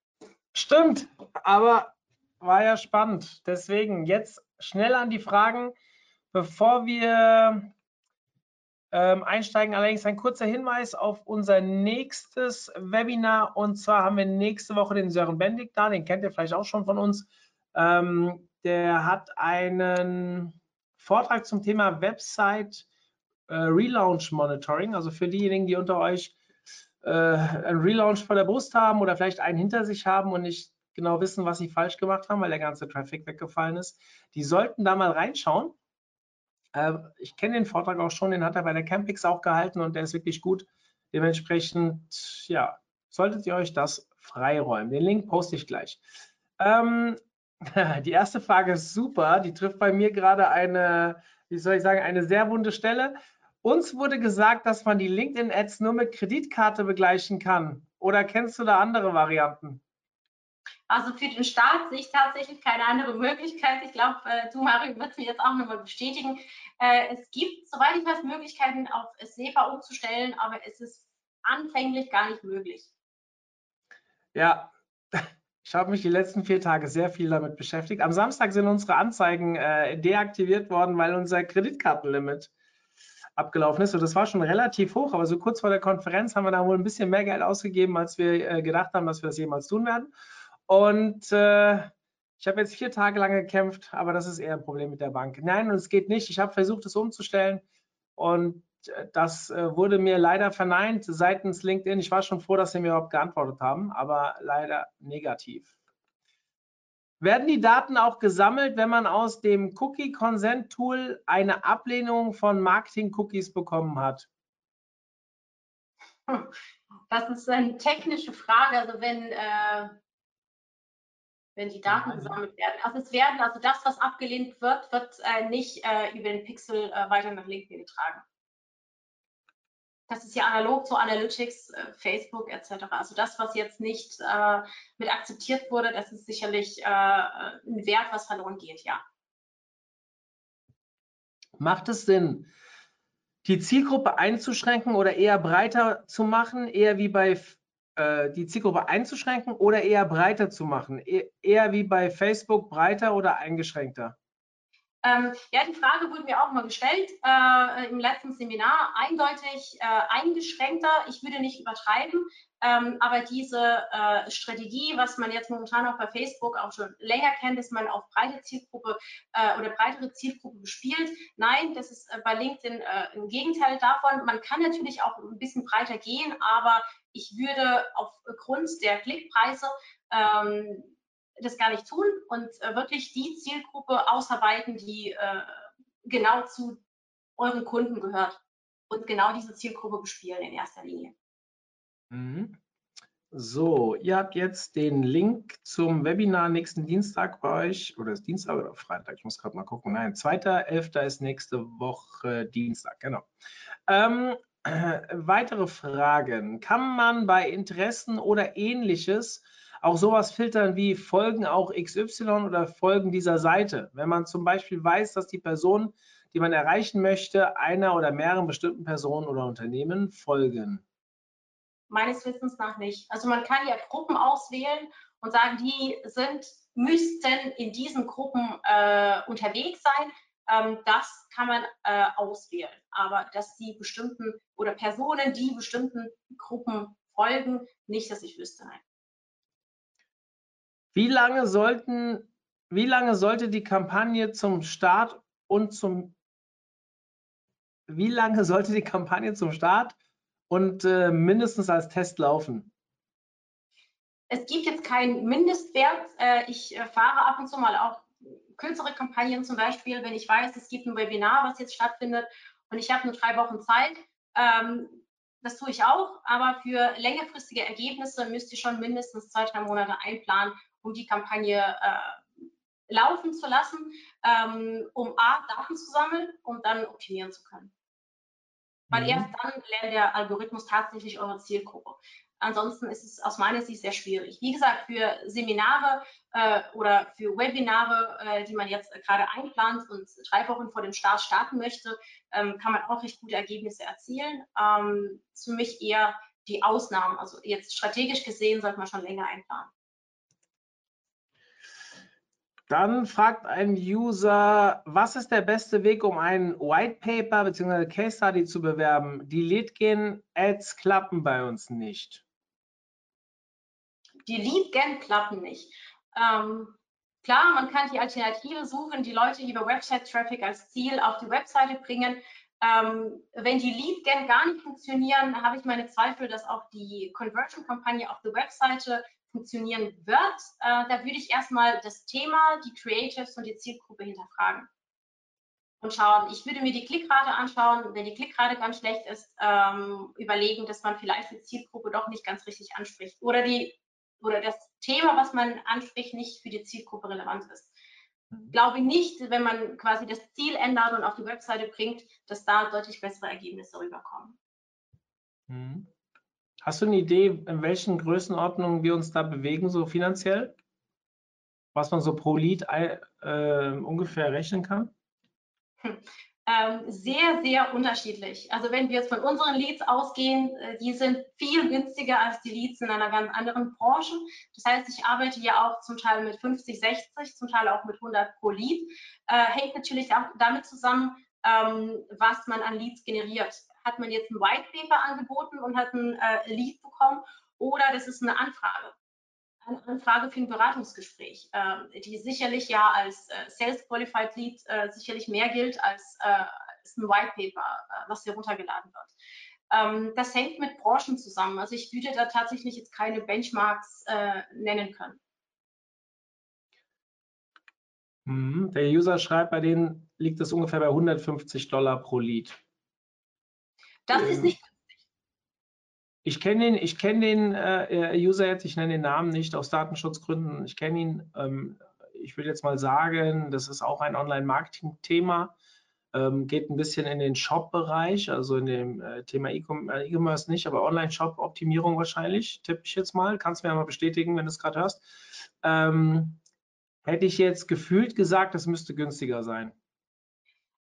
Stimmt, aber war ja spannend. Deswegen jetzt schnell an die Fragen. Bevor wir ähm, einsteigen, allerdings ein kurzer Hinweis auf unser nächstes Webinar. Und zwar haben wir nächste Woche den Sören Bendig da, den kennt ihr vielleicht auch schon von uns. Ähm, der hat einen Vortrag zum Thema Website äh, Relaunch Monitoring. Also für diejenigen, die unter euch äh, einen Relaunch vor der Brust haben oder vielleicht einen hinter sich haben und nicht genau wissen, was sie falsch gemacht haben, weil der ganze Traffic weggefallen ist, die sollten da mal reinschauen. Äh, ich kenne den Vortrag auch schon, den hat er bei der Campix auch gehalten und der ist wirklich gut. Dementsprechend, ja, solltet ihr euch das freiräumen. Den Link poste ich gleich. Ähm, [LAUGHS] Die erste Frage ist super. Die trifft bei mir gerade eine, wie soll ich sagen, eine sehr wunde Stelle. Uns wurde gesagt, dass man die LinkedIn-Ads nur mit Kreditkarte begleichen kann. Oder kennst du da andere Varianten? Also für den Start sehe ich tatsächlich keine andere Möglichkeit. Ich glaube, äh, du, Mario, wirst mir jetzt auch nochmal bestätigen. Äh, es gibt, soweit ich weiß, Möglichkeiten, auf SEPA umzustellen, aber es ist anfänglich gar nicht möglich. Ja, ich habe mich die letzten vier Tage sehr viel damit beschäftigt. Am Samstag sind unsere Anzeigen äh, deaktiviert worden, weil unser Kreditkartenlimit abgelaufen ist. Und das war schon relativ hoch, aber so kurz vor der Konferenz haben wir da wohl ein bisschen mehr Geld ausgegeben, als wir äh, gedacht haben, dass wir das jemals tun werden. Und äh, ich habe jetzt vier Tage lang gekämpft, aber das ist eher ein Problem mit der Bank. Nein, und es geht nicht. Ich habe versucht, es umzustellen und das äh, wurde mir leider verneint seitens LinkedIn. Ich war schon froh, dass sie mir überhaupt geantwortet haben, aber leider negativ. Werden die Daten auch gesammelt, wenn man aus dem Cookie Consent Tool eine Ablehnung von Marketing Cookies bekommen hat? Das ist eine technische Frage. Also wenn, äh, wenn die Daten gesammelt werden. Also es werden, also das, was abgelehnt wird, wird äh, nicht äh, über den Pixel äh, weiter nach LinkedIn getragen das ist ja analog zu Analytics, äh, Facebook etc. Also das, was jetzt nicht äh, mit akzeptiert wurde, das ist sicherlich äh, ein Wert, was verloren geht, ja. Macht es Sinn, die Zielgruppe einzuschränken oder eher breiter zu machen, eher wie bei äh, die Zielgruppe einzuschränken oder eher breiter zu machen, e eher wie bei Facebook breiter oder eingeschränkter? Ähm, ja, die Frage wurde mir auch mal gestellt äh, im letzten Seminar, eindeutig äh, eingeschränkter. Ich würde nicht übertreiben, ähm, aber diese äh, Strategie, was man jetzt momentan auch bei Facebook auch schon länger kennt, dass man auf breite Zielgruppe äh, oder breitere Zielgruppe bespielt. Nein, das ist äh, bei LinkedIn äh, im Gegenteil davon. Man kann natürlich auch ein bisschen breiter gehen, aber ich würde aufgrund der Klickpreise ähm, das gar nicht tun und äh, wirklich die Zielgruppe ausarbeiten, die äh, genau zu euren Kunden gehört und genau diese Zielgruppe bespielen in erster Linie. Mhm. So, ihr habt jetzt den Link zum Webinar nächsten Dienstag bei euch, oder ist Dienstag oder Freitag? Ich muss gerade mal gucken. Nein, 2.11. ist nächste Woche Dienstag, genau. Ähm, äh, [CLEARS THROAT] weitere Fragen. Kann man bei Interessen oder ähnliches auch sowas filtern wie Folgen auch XY oder Folgen dieser Seite? Wenn man zum Beispiel weiß, dass die Person, die man erreichen möchte, einer oder mehreren bestimmten Personen oder Unternehmen folgen. Meines Wissens nach nicht. Also man kann ja Gruppen auswählen und sagen, die sind, müssten in diesen Gruppen äh, unterwegs sein. Ähm, das kann man äh, auswählen. Aber dass die bestimmten oder Personen, die bestimmten Gruppen folgen, nicht, dass ich wüsste. Nein. Wie lange sollten, wie lange sollte die Kampagne zum Start und zum wie lange sollte die Kampagne zum Start und äh, mindestens als Test laufen? Es gibt jetzt keinen Mindestwert. Äh, ich äh, fahre ab und zu mal auch kürzere Kampagnen zum Beispiel, wenn ich weiß, es gibt ein Webinar, was jetzt stattfindet und ich habe nur drei Wochen Zeit. Ähm, das tue ich auch, aber für längerfristige Ergebnisse müsst ihr schon mindestens zwei, drei Monate einplanen, um die Kampagne äh, laufen zu lassen, ähm, um A, Daten zu sammeln und dann optimieren zu können. Weil mhm. erst dann lernt der Algorithmus tatsächlich eure Zielgruppe. Ansonsten ist es aus meiner Sicht sehr schwierig. Wie gesagt, für Seminare äh, oder für Webinare, äh, die man jetzt gerade einplant und drei Wochen vor dem Start starten möchte, ähm, kann man auch recht gute Ergebnisse erzielen. Ähm, für mich eher die Ausnahmen. Also jetzt strategisch gesehen sollte man schon länger einplanen. Dann fragt ein User, was ist der beste Weg, um ein White Paper bzw. Case Study zu bewerben? Die Lead-Gen Ads klappen bei uns nicht. Die Lead-Gen klappen nicht. Ähm, klar, man kann die Alternative suchen, die Leute über Website-Traffic als Ziel auf die Webseite bringen. Ähm, wenn die Lead-Gen gar nicht funktionieren, habe ich meine Zweifel, dass auch die Conversion-Kampagne auf der Webseite funktionieren wird, äh, da würde ich erstmal das Thema, die Creatives und die Zielgruppe hinterfragen und schauen. Ich würde mir die Klickrate anschauen. Wenn die Klickrate ganz schlecht ist, ähm, überlegen, dass man vielleicht die Zielgruppe doch nicht ganz richtig anspricht oder die oder das Thema, was man anspricht, nicht für die Zielgruppe relevant ist. Mhm. Glaube nicht, wenn man quasi das Ziel ändert und auf die Webseite bringt, dass da deutlich bessere Ergebnisse rüberkommen. Mhm. Hast du eine Idee, in welchen Größenordnungen wir uns da bewegen, so finanziell? Was man so pro Lied äh, ungefähr rechnen kann? Hm. [LAUGHS] Ähm, sehr, sehr unterschiedlich. Also wenn wir jetzt von unseren Leads ausgehen, äh, die sind viel günstiger als die Leads in einer ganz anderen Branche. Das heißt, ich arbeite ja auch zum Teil mit 50, 60, zum Teil auch mit 100 pro Lead. Äh, hängt natürlich auch damit zusammen, ähm, was man an Leads generiert hat man jetzt ein White Paper angeboten und hat ein äh, Lead bekommen oder das ist eine Anfrage. Eine Anfrage für ein Beratungsgespräch, äh, die sicherlich ja als äh, Sales Qualified Lead äh, sicherlich mehr gilt als, äh, als ein White Paper, äh, was hier runtergeladen wird. Ähm, das hängt mit Branchen zusammen. Also ich würde da tatsächlich jetzt keine Benchmarks nennen können. Mhm. Der User schreibt, bei denen liegt es ungefähr bei 150 Dollar pro Lead. Das ist nicht günstig. Ich kenne den, ich kenne den äh, User jetzt, ich nenne den Namen nicht aus Datenschutzgründen. Ich kenne ihn. Ähm, ich will jetzt mal sagen, das ist auch ein Online-Marketing-Thema. Ähm, geht ein bisschen in den Shop-Bereich, also in dem äh, Thema äh, E-Commerce nicht, aber Online-Shop-Optimierung wahrscheinlich, tippe ich jetzt mal. Kannst du mir ja mal bestätigen, wenn du es gerade hörst. Ähm, hätte ich jetzt gefühlt gesagt, das müsste günstiger sein.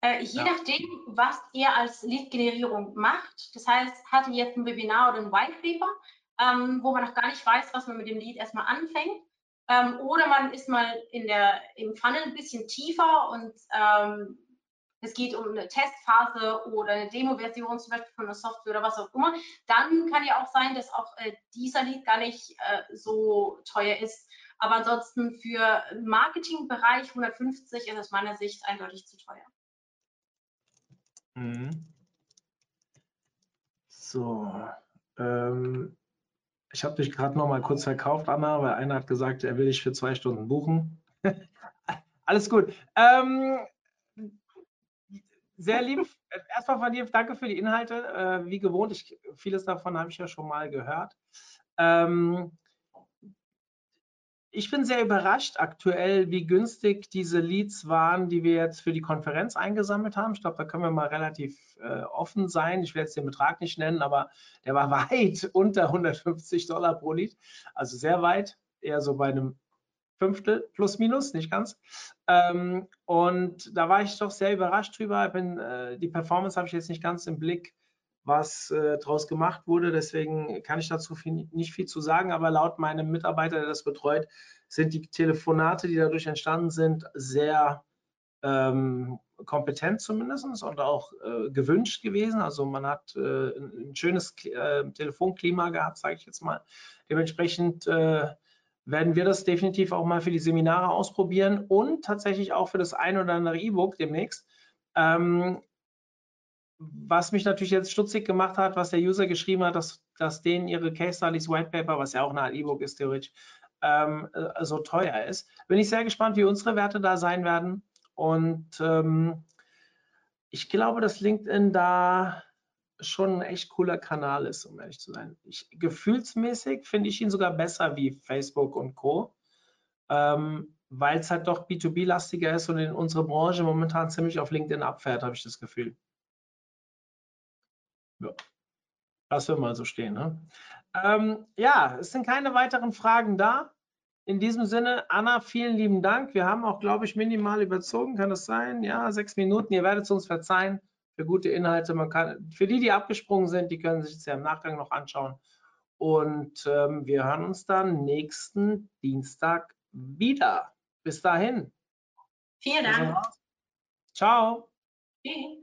Äh, je ja. nachdem, was ihr als Lead-Generierung macht. Das heißt, hat ihr jetzt ein Webinar oder ein White Paper, ähm, wo man noch gar nicht weiß, was man mit dem Lead erstmal anfängt. Ähm, oder man ist mal in der, im Funnel ein bisschen tiefer und ähm, es geht um eine Testphase oder eine Demo-Version zum Beispiel von einer Software oder was auch immer, dann kann ja auch sein, dass auch äh, dieser Lead gar nicht äh, so teuer ist. Aber ansonsten für Marketingbereich 150 ist aus meiner Sicht eindeutig zu teuer. Mhm. So, ähm, Ich habe dich gerade noch mal kurz verkauft, Anna, weil einer hat gesagt, er will dich für zwei Stunden buchen. [LAUGHS] Alles gut. Ähm, sehr lieb. Erstmal von dir, danke für die Inhalte. Äh, wie gewohnt, ich, vieles davon habe ich ja schon mal gehört. Ähm, ich bin sehr überrascht aktuell, wie günstig diese Leads waren, die wir jetzt für die Konferenz eingesammelt haben. Ich glaube, da können wir mal relativ äh, offen sein. Ich werde jetzt den Betrag nicht nennen, aber der war [LAUGHS] weit unter 150 Dollar pro Lead. Also sehr weit, eher so bei einem Fünftel plus minus, nicht ganz. Ähm, und da war ich doch sehr überrascht drüber. Bin, äh, die Performance habe ich jetzt nicht ganz im Blick was äh, daraus gemacht wurde. Deswegen kann ich dazu viel, nicht viel zu sagen, aber laut meinem Mitarbeiter, der das betreut, sind die Telefonate, die dadurch entstanden sind, sehr ähm, kompetent zumindest und auch äh, gewünscht gewesen. Also man hat äh, ein schönes äh, Telefonklima gehabt, sage ich jetzt mal. Dementsprechend äh, werden wir das definitiv auch mal für die Seminare ausprobieren und tatsächlich auch für das ein oder andere E-Book demnächst. Ähm, was mich natürlich jetzt stutzig gemacht hat, was der User geschrieben hat, dass, dass denen ihre Case Studies White Paper, was ja auch eine Art E-Book ist theoretisch, ähm, äh, so teuer ist. Bin ich sehr gespannt, wie unsere Werte da sein werden. Und ähm, ich glaube, dass LinkedIn da schon ein echt cooler Kanal ist, um ehrlich zu sein. Ich, gefühlsmäßig finde ich ihn sogar besser wie Facebook und Co. Ähm, weil es halt doch B2B-lastiger ist und in unserer Branche momentan ziemlich auf LinkedIn abfährt, habe ich das Gefühl. Ja. Lassen wir mal so stehen. Ne? Ähm, ja, es sind keine weiteren Fragen da. In diesem Sinne, Anna, vielen lieben Dank. Wir haben auch, glaube ich, minimal überzogen. Kann das sein? Ja, sechs Minuten. Ihr werdet es uns verzeihen für gute Inhalte. Man kann, für die, die abgesprungen sind, die können sich es ja im Nachgang noch anschauen. Und ähm, wir hören uns dann nächsten Dienstag wieder. Bis dahin. Vielen Dank. Ciao. Tschüss.